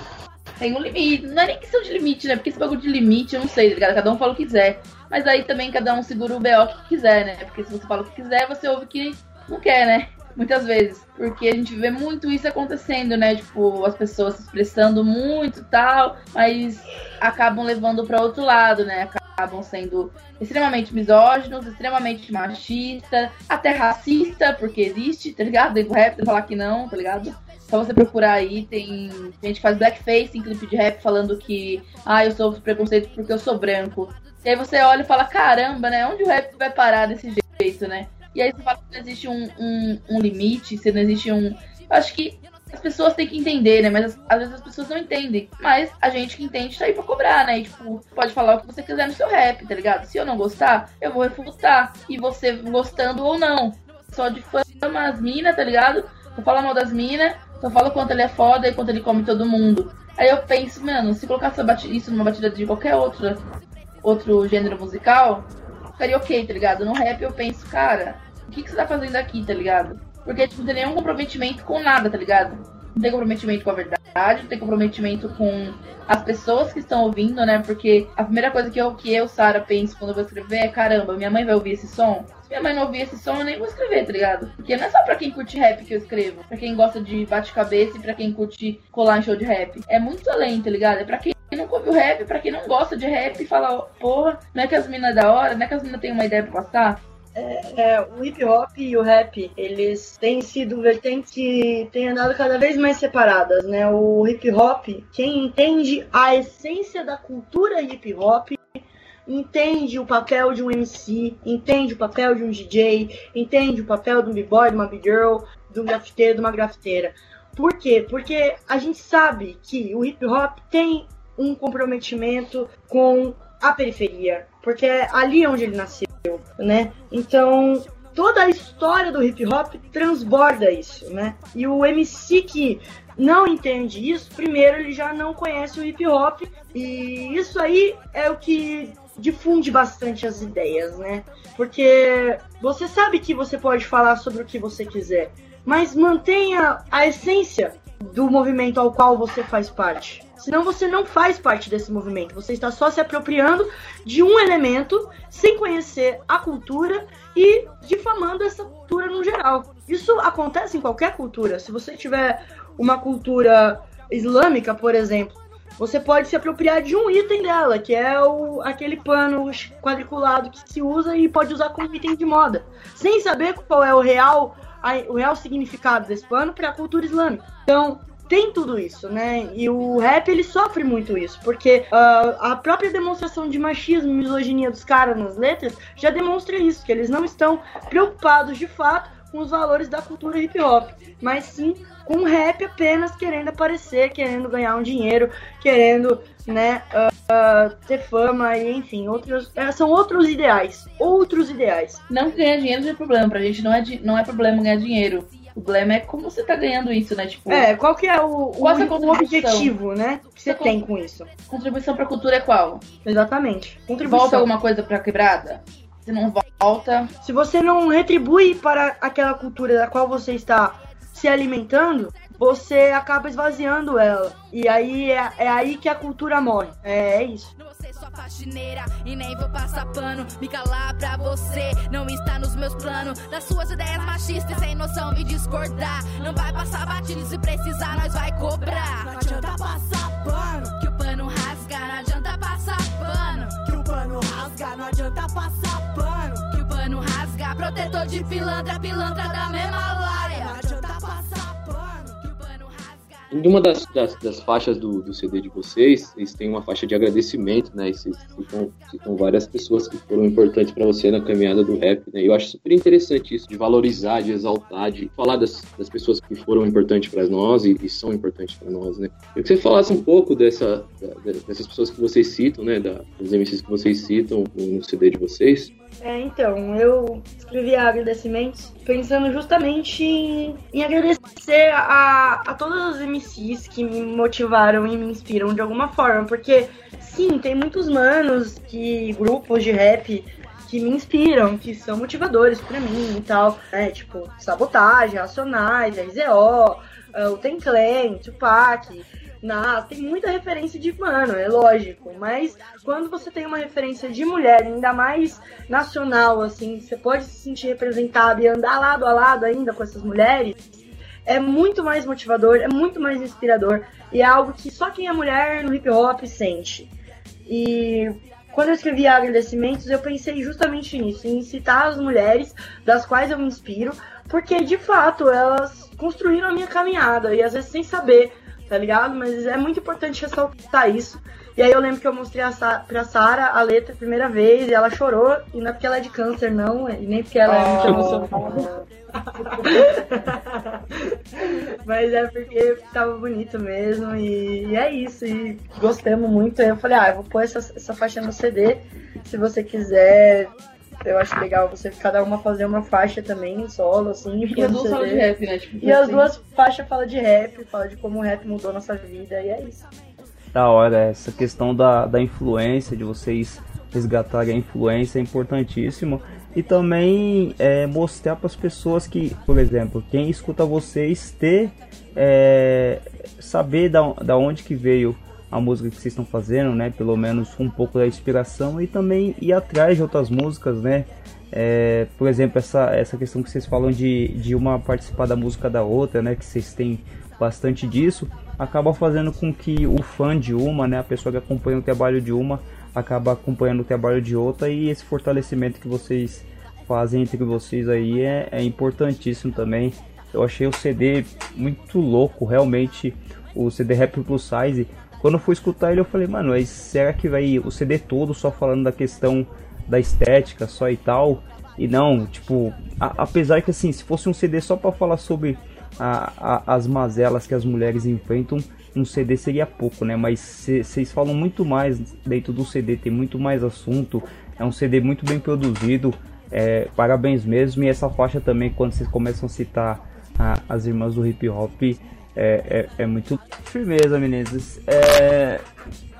tem um limite. Não é nem questão de limite, né? Porque esse bagulho de limite, eu não sei, tá ligado? Cada um fala o que quiser. Mas aí também cada um segura o BO que quiser, né? Porque se você fala o que quiser, você ouve o que não quer, né? Muitas vezes. Porque a gente vê muito isso acontecendo, né? Tipo, as pessoas se expressando muito tal, mas acabam levando pra outro lado, né? Acabam sendo extremamente misóginos, extremamente machista, até racista, porque existe, tá ligado? Dentro do rap, tem falar que não, tá ligado? Só você procurar aí, tem gente que faz blackface em clipe de rap falando que ah, eu sofro preconceito porque eu sou branco. E aí você olha e fala, caramba, né? Onde o rap vai parar desse jeito, né? E aí você fala que não existe um, um, um limite, se não existe um. Eu acho que as pessoas têm que entender, né? Mas às vezes as pessoas não entendem. Mas a gente que entende tá aí pra cobrar, né? E, tipo, pode falar o que você quiser no seu rap, tá ligado? Se eu não gostar, eu vou refutar. E você gostando ou não. Só de fama as minas, tá ligado? Só fala mal das minas, só fala quanto ele é foda e quanto ele come todo mundo. Aí eu penso, mano, se bati- isso numa batida de qualquer outra, outro gênero musical, ficaria ok, tá ligado? No rap eu penso, cara, o que, que você tá fazendo aqui, tá ligado? Porque, tipo, não tem nenhum comprometimento com nada, tá ligado? Não tem comprometimento com a verdade, não tem comprometimento com as pessoas que estão ouvindo, né? Porque a primeira coisa que eu, que eu Sara, penso quando eu vou escrever é: caramba, minha mãe vai ouvir esse som? Se minha mãe não ouvir esse som, eu nem vou escrever, tá ligado? Porque não é só pra quem curte rap que eu escrevo, pra quem gosta de bate-cabeça e pra quem curte colar em show de rap. É muito além, tá ligado? É pra quem nunca ouviu rap, pra quem não gosta de rap e fala, porra, não é que as minas é da hora, não é que as minas têm uma ideia pra passar? É, o hip hop e o rap, eles têm sido vertentes que têm andado cada vez mais separadas, né? O hip hop, quem entende a essência da cultura hip hop, entende o papel de um MC, entende o papel de um DJ, entende o papel de um b-boy, de uma b-girl, de um grafiteiro, de uma grafiteira. Por quê? Porque a gente sabe que o hip hop tem um comprometimento com a periferia, porque é ali onde ele nasceu, né? Então, toda a história do hip hop transborda isso, né? E o MC que não entende isso, primeiro ele já não conhece o hip hop e isso aí é o que difunde bastante as ideias, né? Porque você sabe que você pode falar sobre o que você quiser, mas mantenha a essência do movimento ao qual você faz parte. Senão você não faz parte desse movimento. Você está só se apropriando de um elemento sem conhecer a cultura e difamando essa cultura no geral. Isso acontece em qualquer cultura. Se você tiver uma cultura islâmica, por exemplo, você pode se apropriar de um item dela, que é o, aquele pano quadriculado que se usa e pode usar como item de moda, sem saber qual é o real, a, o real significado desse pano para a cultura islâmica. Então, tem tudo isso, né? E o rap ele sofre muito isso, porque uh, a própria demonstração de machismo e misoginia dos caras nas letras já demonstra isso, que eles não estão preocupados de fato com os valores da cultura hip hop, mas sim com o rap apenas querendo aparecer, querendo ganhar um dinheiro, querendo, né, uh, ter fama e enfim, outros, uh, são outros ideais, outros ideais. Não ganhar dinheiro não é problema, pra gente não é, não é problema ganhar dinheiro. O problema é como você tá ganhando isso, né? Tipo, É, qual que é o, o, é o objetivo, né, que você tem com isso? contribuição pra cultura é qual? Exatamente. Contribuição. Volta alguma coisa pra quebrada? Se não volta, Se você não retribui para aquela cultura da qual você está se alimentando, você acaba esvaziando ela. E aí é, é aí que a cultura morre. É, é isso. Não vou ser sua faxineira e nem vou passar pano. Me calar pra você, não está nos meus planos. Das suas ideias machistas e sem noção e discordar. Não vai passar batido se precisar, nós vai cobrar. Não adianta passar pano, que o pano rasga. Não adianta passar pano, que o pano rasga. Não adianta passar pano, que o pano rasga. Protetor de pilantra, pilantra da mesma Em uma das, das, das faixas do, do CD de vocês, eles têm uma faixa de agradecimento, né? E vocês citam, citam várias pessoas que foram importantes pra você na caminhada do rap, né? E eu acho super interessante isso, de valorizar, de exaltar, de falar das, das pessoas que foram importantes pra nós e, e são importantes pra nós, né? Eu que você falasse um pouco dessa, da- dessas pessoas que vocês citam, né? Da, dos MCs que vocês citam no CD de vocês. É, então, eu escrevi agradecimentos pensando justamente em, em agradecer a, a todas as MCs que me motivaram e me inspiram de alguma forma, porque sim, tem muitos manos que grupos de rap que me inspiram, que são motivadores pra mim e tal, né? Tipo, Sabotagem, Racionais, RZO, o Ten Clan, Tupac, Nas, tem muita referência de mano, é lógico, mas quando você tem uma referência de mulher, ainda mais nacional, assim, você pode se sentir representado e andar lado a lado ainda com essas mulheres, é muito mais motivador, é muito mais inspirador e é algo que só quem é mulher no hip hop sente. E quando eu escrevi agradecimentos, eu pensei justamente nisso, em citar as mulheres das quais eu me inspiro, porque de fato elas construíram a minha caminhada e às vezes sem saber, tá ligado? Mas é muito importante ressaltar isso. E aí eu lembro que eu mostrei a Sa pra Sara a letra a primeira vez e ela chorou, e não é porque ela é de câncer, não, e nem porque ela é muito emocionada. Mas é porque tava bonito mesmo e, é isso. E gostamos muito. Aí eu falei, ah, eu vou pôr essa, essa faixa no CD. Se você quiser, eu acho legal você cada uma fazer uma faixa também, solo, assim. e as duas falam CD. de rap, né? Tipo, E as assim. duas faixas falam de rap, falam de como o rap mudou nossa vida, e é isso. Da hora, essa questão da, da influência, de vocês resgatar a influência é importantíssimo e também é, mostrar para as pessoas que, por exemplo, quem escuta vocês ter é, saber da, da onde que veio a música que vocês estão fazendo, né? Pelo menos um pouco da inspiração e também ir atrás de outras músicas, né? É, por exemplo, essa, essa questão que vocês falam de, de uma participar da música da outra, né? Que vocês têm bastante disso, acaba fazendo com que o fã de uma, né? A pessoa que acompanha o trabalho de uma, acaba acompanhando o trabalho de outra e esse fortalecimento que vocês fazem entre vocês aí é, é importantíssimo também. Eu achei o CD muito louco, realmente, o CD Rap Plus Size. Quando eu fui escutar ele, eu falei, mano, mas será que vai o CD todo só falando da questão da estética só e tal? E não, tipo, a, apesar que assim, se fosse um CD só para falar sobre a, a, as mazelas que as mulheres enfrentam, um CD seria pouco, né? Mas vocês falam muito mais dentro do CD, tem muito mais assunto. É um CD muito bem produzido. É, parabéns mesmo. E essa faixa também, quando vocês começam a citar a, as irmãs do hip hop, é, é, é muito firmeza, meninas. É,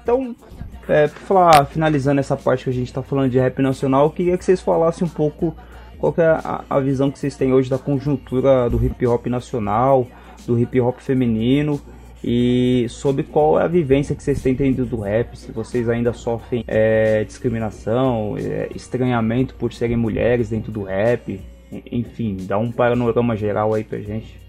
então, é, pra falar, finalizando essa parte que a gente tá falando de rap nacional, eu queria que vocês falassem um pouco qual é a, a visão que vocês têm hoje da conjuntura do hip hop nacional, do hip hop feminino e sobre qual é a vivência que vocês têm dentro do rap, se vocês ainda sofrem é, discriminação, é, estranhamento por serem mulheres dentro do rap, enfim, dá um panorama geral aí pra gente.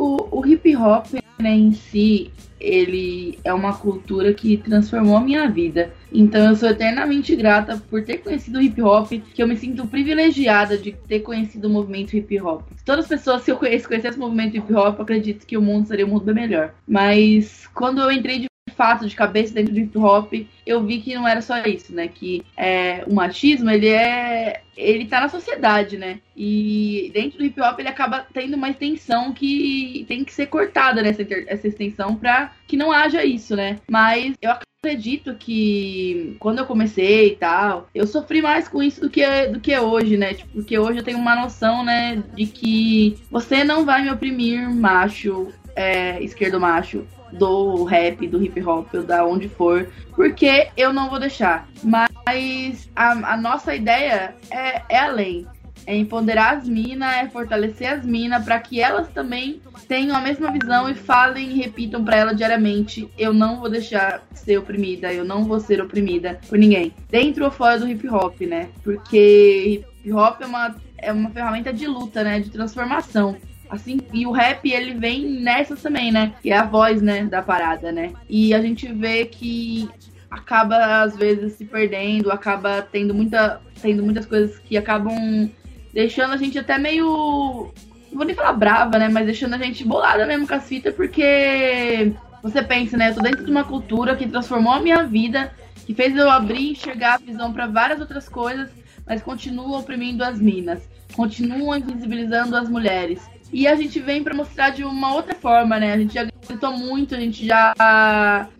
O, o hip hop né, em si, ele é uma cultura que transformou a minha vida. Então eu sou eternamente grata por ter conhecido o hip hop, que eu me sinto privilegiada de ter conhecido o movimento hip hop. Todas as pessoas que eu conheço conhecessem o movimento hip hop, acredito que o mundo seria um mundo bem melhor. Mas quando eu entrei de fato de cabeça dentro do hip hop, eu vi que não era só isso, né? Que é, o machismo, ele é. ele tá na sociedade, né? E dentro do hip hop ele acaba tendo uma extensão que tem que ser cortada nessa essa extensão para que não haja isso, né? Mas eu acredito que quando eu comecei e tal, eu sofri mais com isso do que, do que hoje, né? Tipo, porque hoje eu tenho uma noção, né, de que você não vai me oprimir, macho, é, esquerdo macho, do rap, do hip hop, ou da onde for, porque eu não vou deixar. Mas a, a nossa ideia é, é além. É empoderar as minas, é fortalecer as minas para que elas também tenham a mesma visão e falem e repitam para ela diariamente: eu não vou deixar ser oprimida, eu não vou ser oprimida por ninguém. Dentro ou fora do hip hop, né? Porque hip hop é uma, é uma ferramenta de luta, né? De transformação. Assim, e o rap, ele vem nessas também, né? Que é a voz, né, da parada, né? E a gente vê que acaba, às vezes, se perdendo, acaba tendo, muita, tendo muitas coisas que acabam deixando a gente até meio. Não vou nem falar brava, né? Mas deixando a gente bolada mesmo com as fitas, porque você pensa, né? Eu tô dentro de uma cultura que transformou a minha vida, que fez eu abrir e enxergar a visão para várias outras coisas, mas continua oprimindo as minas, continua invisibilizando as mulheres. E a gente vem para mostrar de uma outra forma, né? A gente já gritou muito, a gente já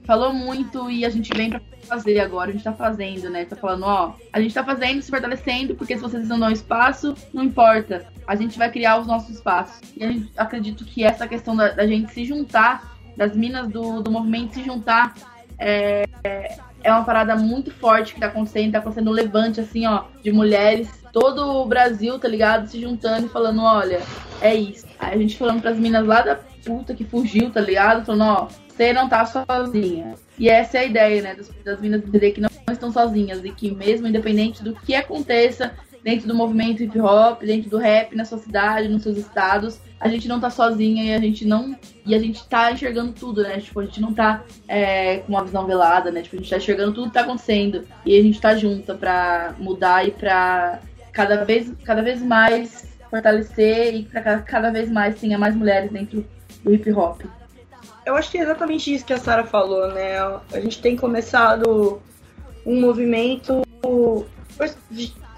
falou muito e a gente vem para fazer agora, a gente tá fazendo, né? Tá falando, ó, a gente tá fazendo, se fortalecendo, porque se vocês não dão espaço, não importa. A gente vai criar os nossos espaços. E gente, acredito que essa questão da, da gente se juntar, das minas do, do movimento se juntar, é, é uma parada muito forte que tá acontecendo, tá acontecendo um levante, assim, ó, de mulheres todo o Brasil, tá ligado? Se juntando e falando, olha, é isso. Aí a gente falando pras minas lá da puta que fugiu, tá ligado? Falando, ó, você não tá sozinha. E essa é a ideia, né? Das, das minas entender que não estão sozinhas e que mesmo independente do que aconteça dentro do movimento hip hop, dentro do rap, na sua cidade, nos seus estados, a gente não tá sozinha e a gente não. E a gente tá enxergando tudo, né? Tipo, a gente não tá é, com uma visão velada, né? Tipo, a gente tá enxergando tudo que tá acontecendo. E a gente tá junta pra mudar e pra cada vez, cada vez mais fortalecer e para cada vez mais tenha mais mulheres dentro do hip hop. Eu acho que é exatamente isso que a Sara falou, né? A gente tem começado um movimento.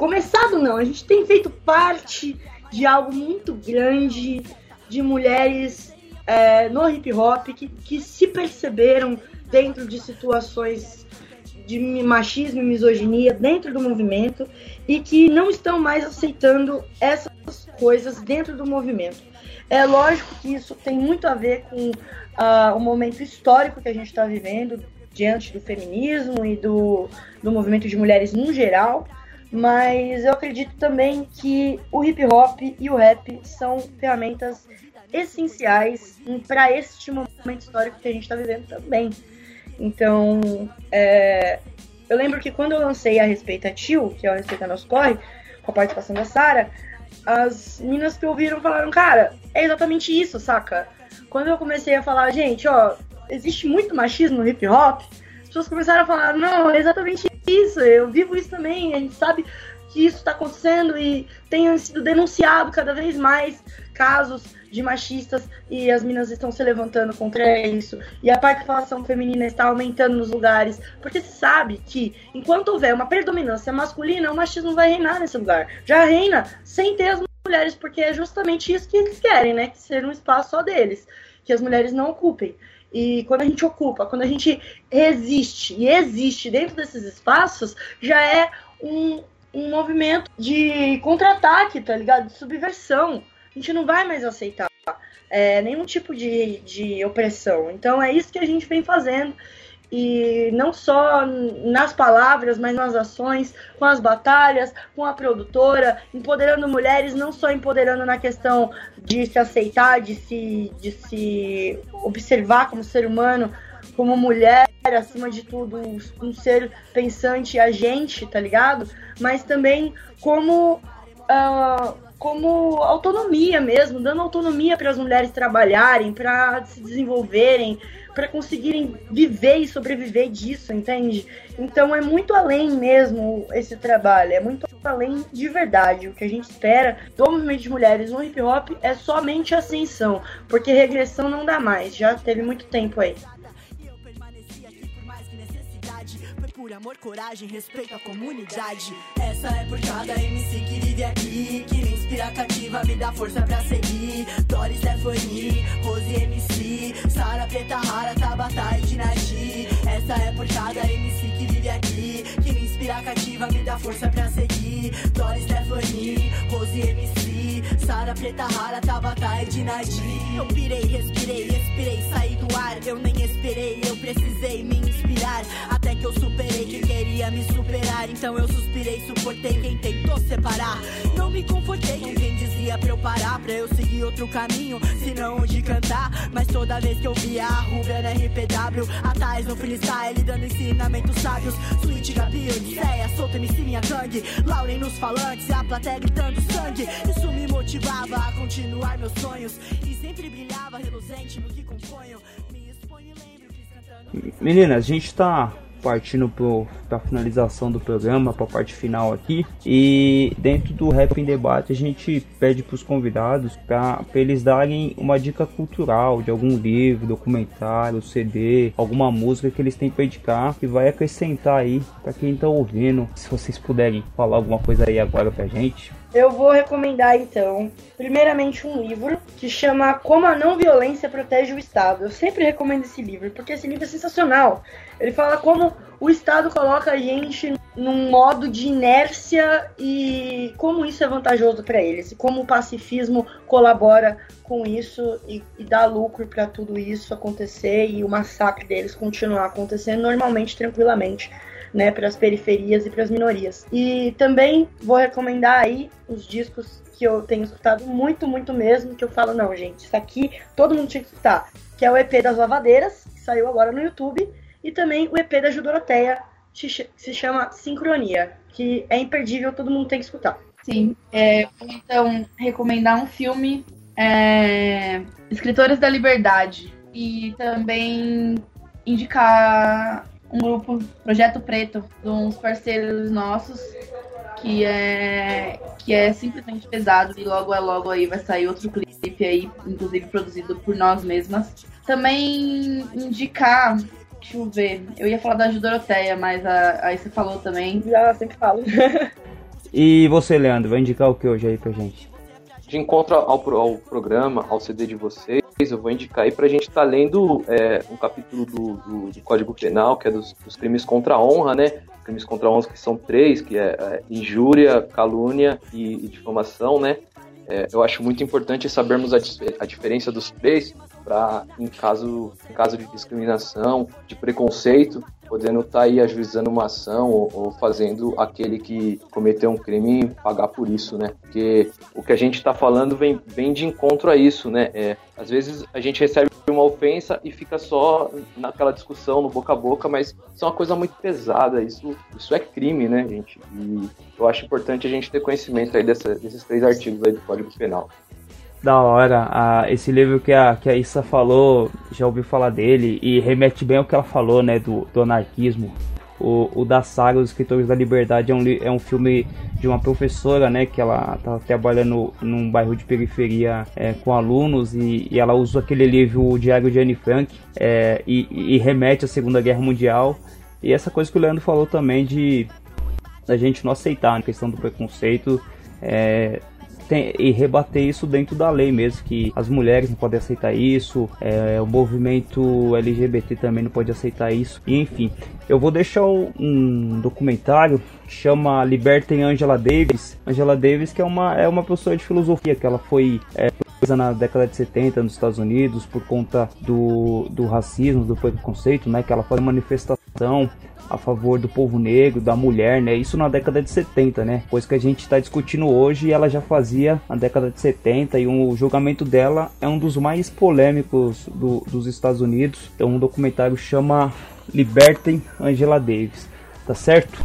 Começado não, a gente tem feito parte de algo muito grande de mulheres é, no hip hop que, que se perceberam dentro de situações de machismo e misoginia dentro do movimento e que não estão mais aceitando essas coisas dentro do movimento. É lógico que isso tem muito a ver com uh, o momento histórico que a gente está vivendo, diante do feminismo e do, do movimento de mulheres no geral, mas eu acredito também que o hip hop e o rap são ferramentas essenciais para este momento histórico que a gente está vivendo também. Então, é, eu lembro que quando eu lancei a Respeita Tio, que é o Respeita Nosso Corre, com a participação da Sara, as meninas que ouviram falaram, cara, é exatamente isso, saca? Quando eu comecei a falar, gente, ó, existe muito machismo no hip hop, pessoas começaram a falar, não, é exatamente isso, eu vivo isso também, a gente sabe que isso está acontecendo e tem sido denunciado cada vez mais casos de machistas e as meninas estão se levantando contra isso. E a participação feminina está aumentando nos lugares. Porque se sabe que enquanto houver uma predominância masculina, o machismo vai reinar nesse lugar. Já reina sem ter as mulheres, porque é justamente isso que eles querem, né? Que ser um espaço só deles. Que as mulheres não ocupem. E quando a gente ocupa, quando a gente resiste e existe dentro desses espaços, já é um, um movimento de contra-ataque, tá ligado? De subversão. A gente não vai mais aceitar é, nenhum tipo de, de opressão. Então é isso que a gente vem fazendo. E não só nas palavras, mas nas ações, com as batalhas, com a produtora, empoderando mulheres, não só empoderando na questão de se aceitar, de se, de se observar como ser humano, como mulher, acima de tudo, um ser pensante, agente, tá ligado? Mas também como. Uh, como autonomia mesmo, dando autonomia para as mulheres trabalharem, para se desenvolverem, para conseguirem viver e sobreviver disso, entende? Então é muito além mesmo esse trabalho, é muito além de verdade. O que a gente espera do movimento de mulheres no hip hop é somente ascensão, porque regressão não dá mais, já teve muito tempo aí. por amor, coragem, respeito à comunidade. Essa é MC que vive aqui, que inspira, cativa, me dá força pra seguir. Doris, Stephanie, Rose MC, Sara, Preta Rara, Tabata e Dinasti. Essa é por cada MC que vive aqui, que me inspira, cativa, me dá força pra seguir. Doris, Stephanie, Rose MC, Sara, Preta Rara, Tabata e Dinasti. Eu pirei, respirei, respirei, saí do ar. Eu nem esperei, eu precisei me inspirar. Até que eu superei quem queria me superar. Então eu suspirei, suportei quem tentou separar. Não me confortei com quem dizia pra eu parar, pra eu seguir outro caminho, se não onde cantar. Mas toda vez que eu via a Rubia na RPW, atrás no freestyle, dando ensinamentos sábios. Switch, Gabi, Odisseia, solta MC minha gangue. Lauren nos falantes, a plateia gritando sangue. Isso me motivava a continuar meus sonhos. E sempre brilhava reluzente no que componho. Me exponho e lembro que cantando. Meninas, a gente tá partindo para a finalização do programa, para a parte final aqui. E dentro do Rap em Debate, a gente pede para os convidados para eles darem uma dica cultural de algum livro, documentário, CD, alguma música que eles têm para indicar que vai acrescentar aí para quem está ouvindo. Se vocês puderem falar alguma coisa aí agora para gente. Eu vou recomendar então, primeiramente um livro que chama Como a Não Violência Protege o Estado. Eu sempre recomendo esse livro, porque esse livro é sensacional. Ele fala como o Estado coloca a gente num modo de inércia e como isso é vantajoso para eles, e como o pacifismo colabora com isso e, e dá lucro para tudo isso acontecer e o massacre deles continuar acontecendo normalmente, tranquilamente né, para as periferias e para as minorias. E também vou recomendar aí os discos que eu tenho escutado muito, muito mesmo, que eu falo, não, gente, isso aqui todo mundo tinha que escutar, que é o EP das Lavadeiras, que saiu agora no YouTube, e também o EP da Judoroteia, que se chama Sincronia, que é imperdível, todo mundo tem que escutar. Sim, é, vou então recomendar um filme, é, Escritores da Liberdade, e também indicar um grupo, Projeto Preto, de uns parceiros nossos, que é, que é simplesmente pesado e logo é logo aí vai sair outro clipe aí, inclusive produzido por nós mesmas. Também indicar, deixa eu ver, eu ia falar da Doroteia, mas a, aí você falou também. Já sempre falo. e você, Leandro, vai indicar o que hoje aí pra gente? De encontro ao, ao programa, ao CD de vocês, eu vou indicar aí para a gente estar tá lendo é, um capítulo do, do, do, Código Penal, que é dos, dos, crimes contra a honra, né? Crimes contra a honra que são três, que é, é injúria, calúnia e, e difamação, né? É, eu acho muito importante sabermos a, a, diferença dos três, para em caso, em caso de discriminação, de preconceito, podendo estar tá aí ajuizando uma ação ou, ou, fazendo aquele que cometeu um crime pagar por isso, né? Porque o que a gente está falando vem, vem de encontro a isso, né? É, às vezes a gente recebe uma ofensa e fica só naquela discussão no boca a boca, mas isso é uma coisa muito pesada, isso, isso é crime, né, gente? E eu acho importante a gente ter conhecimento aí dessa, desses três artigos aí do Código Penal. Da hora, ah, esse livro que a, que a Issa falou, já ouvi falar dele e remete bem ao que ela falou, né, do, do anarquismo. O, o da saga Os Escritores da Liberdade é um, é um filme de uma professora, né, que ela tá trabalhando num bairro de periferia é, com alunos e, e, ela usa aquele livro O Diário de Anne Frank é, e, e remete à Segunda Guerra Mundial. E essa coisa que o Leandro falou também de a gente não aceitar a questão do preconceito é, tem, e rebater isso dentro da lei mesmo, que as mulheres não podem aceitar isso, é, o movimento LGBT também não pode aceitar isso, e enfim. Eu vou deixar um documentário que chama Libertem Angela Davis. Angela Davis que é uma, é uma professora de filosofia, que ela foi é, na década de 70 nos Estados Unidos por conta do, do racismo, do preconceito, né? Que ela faz manifestação a favor do povo negro, da mulher, né? Isso na década de 70, né? Coisa que a gente está discutindo hoje ela já fazia na década de 70 e o julgamento dela é um dos mais polêmicos do, dos Estados Unidos. Então um documentário chama Libertem Angela Davis, tá certo?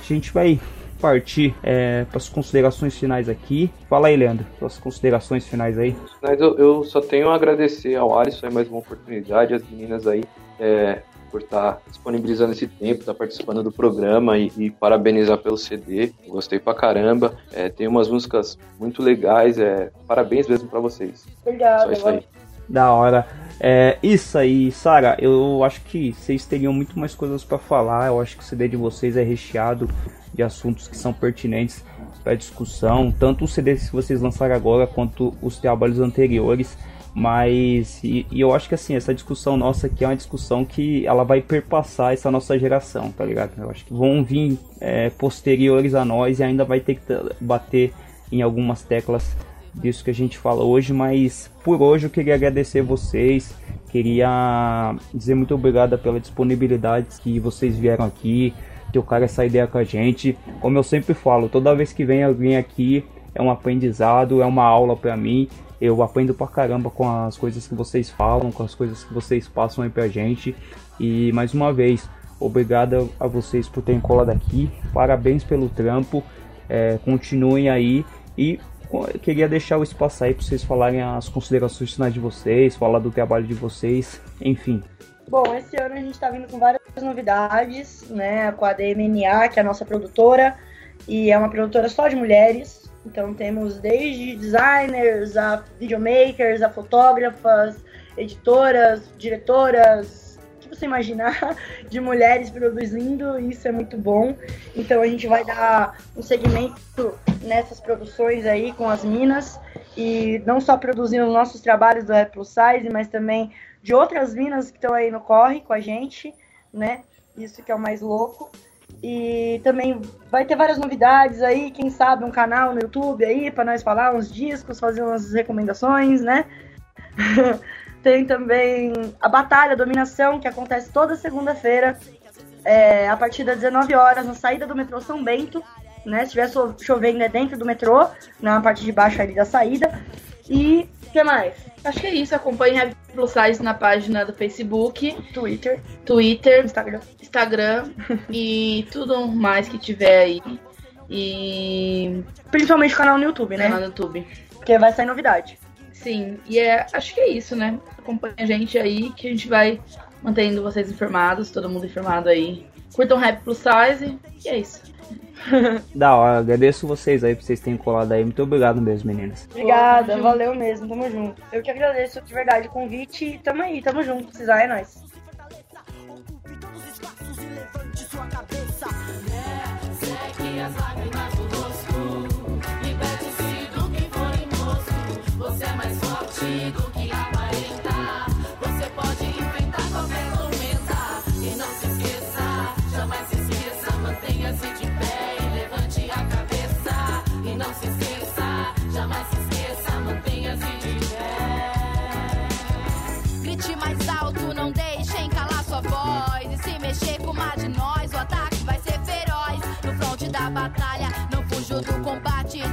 A gente vai partir é, para as considerações finais aqui. Fala aí, Leandro, suas considerações finais aí. Mas eu, eu só tenho a agradecer ao Alisson mais uma oportunidade, as meninas aí. É, por estar tá disponibilizando esse tempo, estar tá participando do programa e, e, parabenizar pelo CD. Gostei pra caramba. É, tem umas músicas muito legais. É, parabéns mesmo para vocês. Obrigado. Só isso aí. Da hora. É, isso aí, Sara, eu acho que vocês teriam muito mais coisas para falar. Eu acho que o CD de vocês é recheado de assuntos que são pertinentes para discussão, tanto os CDs que vocês lançaram agora quanto os trabalhos anteriores. Mas e, e, eu acho que assim, essa discussão nossa aqui é uma discussão que ela vai perpassar essa nossa geração, tá ligado? Eu acho que vão vir é, posteriores a nós e ainda vai ter que bater em algumas teclas disso que a gente fala hoje, mas por hoje eu queria agradecer vocês, queria dizer muito obrigado pela disponibilidade que vocês vieram aqui, trocar essa ideia com a gente. Como eu sempre falo, toda vez que vem alguém aqui é um aprendizado, é uma aula para mim eu aprendo pra caramba com as coisas que vocês falam, com as coisas que vocês passam aí pra gente. E mais uma vez, obrigado a vocês por terem colado aqui. Parabéns pelo trampo. É, continuem aí e queria deixar o espaço aí para vocês falarem as considerações finais de vocês, falar do trabalho de vocês, enfim. Bom, esse ano a gente está vindo com várias novidades, né? Com a DMNA, que é a nossa produtora, e é uma produtora só de mulheres. Então temos desde designers, a videomakers, a fotógrafas, editoras, diretoras, o que você imaginar de mulheres produzindo, isso é muito bom. Então a gente vai dar um segmento nessas produções aí com as minas e não só produzindo os nossos trabalhos do Rap Plus Size, mas também de outras minas que estão aí no corre com a gente, né? Isso que é o mais louco. E também vai ter várias novidades aí, quem sabe um canal no YouTube aí para nós falar uns discos, fazer umas recomendações, né? Tem também a Batalha Dominação, que acontece toda segunda-feira, é, a partir das 19 horas, na saída do metrô São Bento. Né? Se estiver chovendo é dentro do metrô, na parte de baixo ali da saída. E o que mais? Acho que é isso. Acompanhe a Plus Size na página do Facebook, Twitter, Twitter, Instagram, Instagram e tudo mais que tiver aí. E principalmente o canal no YouTube, né? Canal no YouTube. Porque vai sair novidade. Sim, e é, acho que é isso, né? Acompanhe a gente aí que a gente vai mantendo vocês informados, todo mundo informado aí. Curtam Rap Plus Size e é isso. da hora, agradeço vocês aí por vocês terem colado aí. Muito obrigado mesmo, meninas. Obrigada, valeu mesmo, tamo junto. Eu que agradeço de verdade o convite e tamo aí, tamo junto. Precisar é nóis. Você é mais forte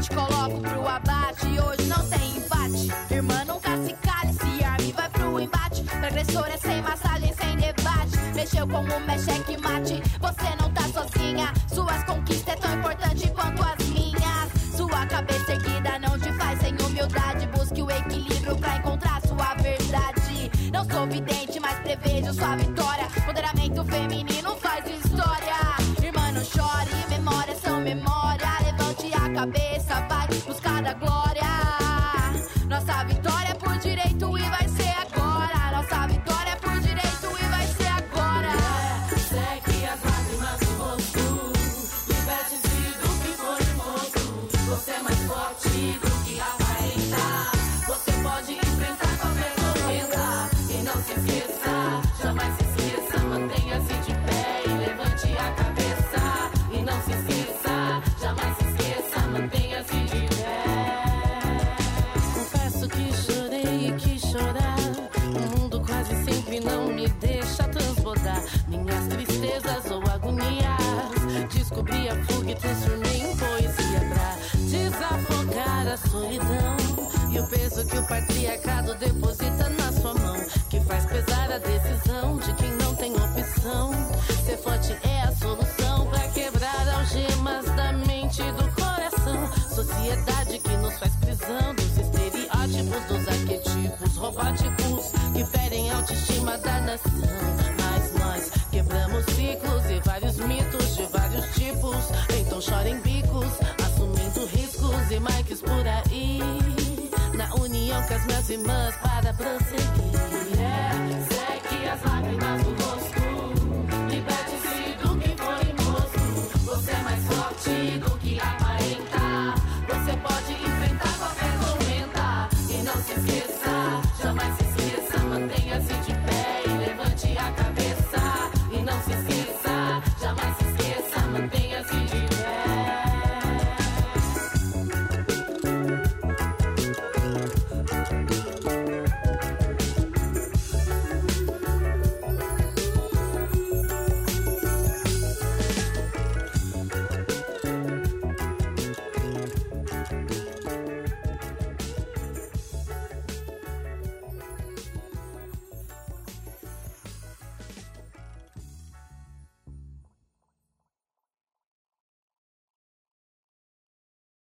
coloco pro abate, hoje não tem empate. Irmã, nunca se cale, se arme, vai pro embate. Pra agressor é sem massagem, sem debate. Mexeu com o mexe mate, você não tá sozinha. Suas conquistas é tão importante quanto as minhas. Sua cabeça erguida não te faz sem humildade. Busque o equilíbrio pra encontrar sua verdade. Não sou vidente, mas prevejo sua vitória. Empoderamento feminino faz história. Decisão de quem não tem opção. Ser forte é a pra quebrar algemas da mente e do coração. Sociedade que nos faz prisão dos estereótipos, dos arquetipos robóticos que ferem a autoestima da nação. Mas nós quebramos ciclos e vários mitos de vários tipos. Então chorem bicos, assumindo riscos e mics por aí. Na união com as minhas irmãs para prosseguir. É,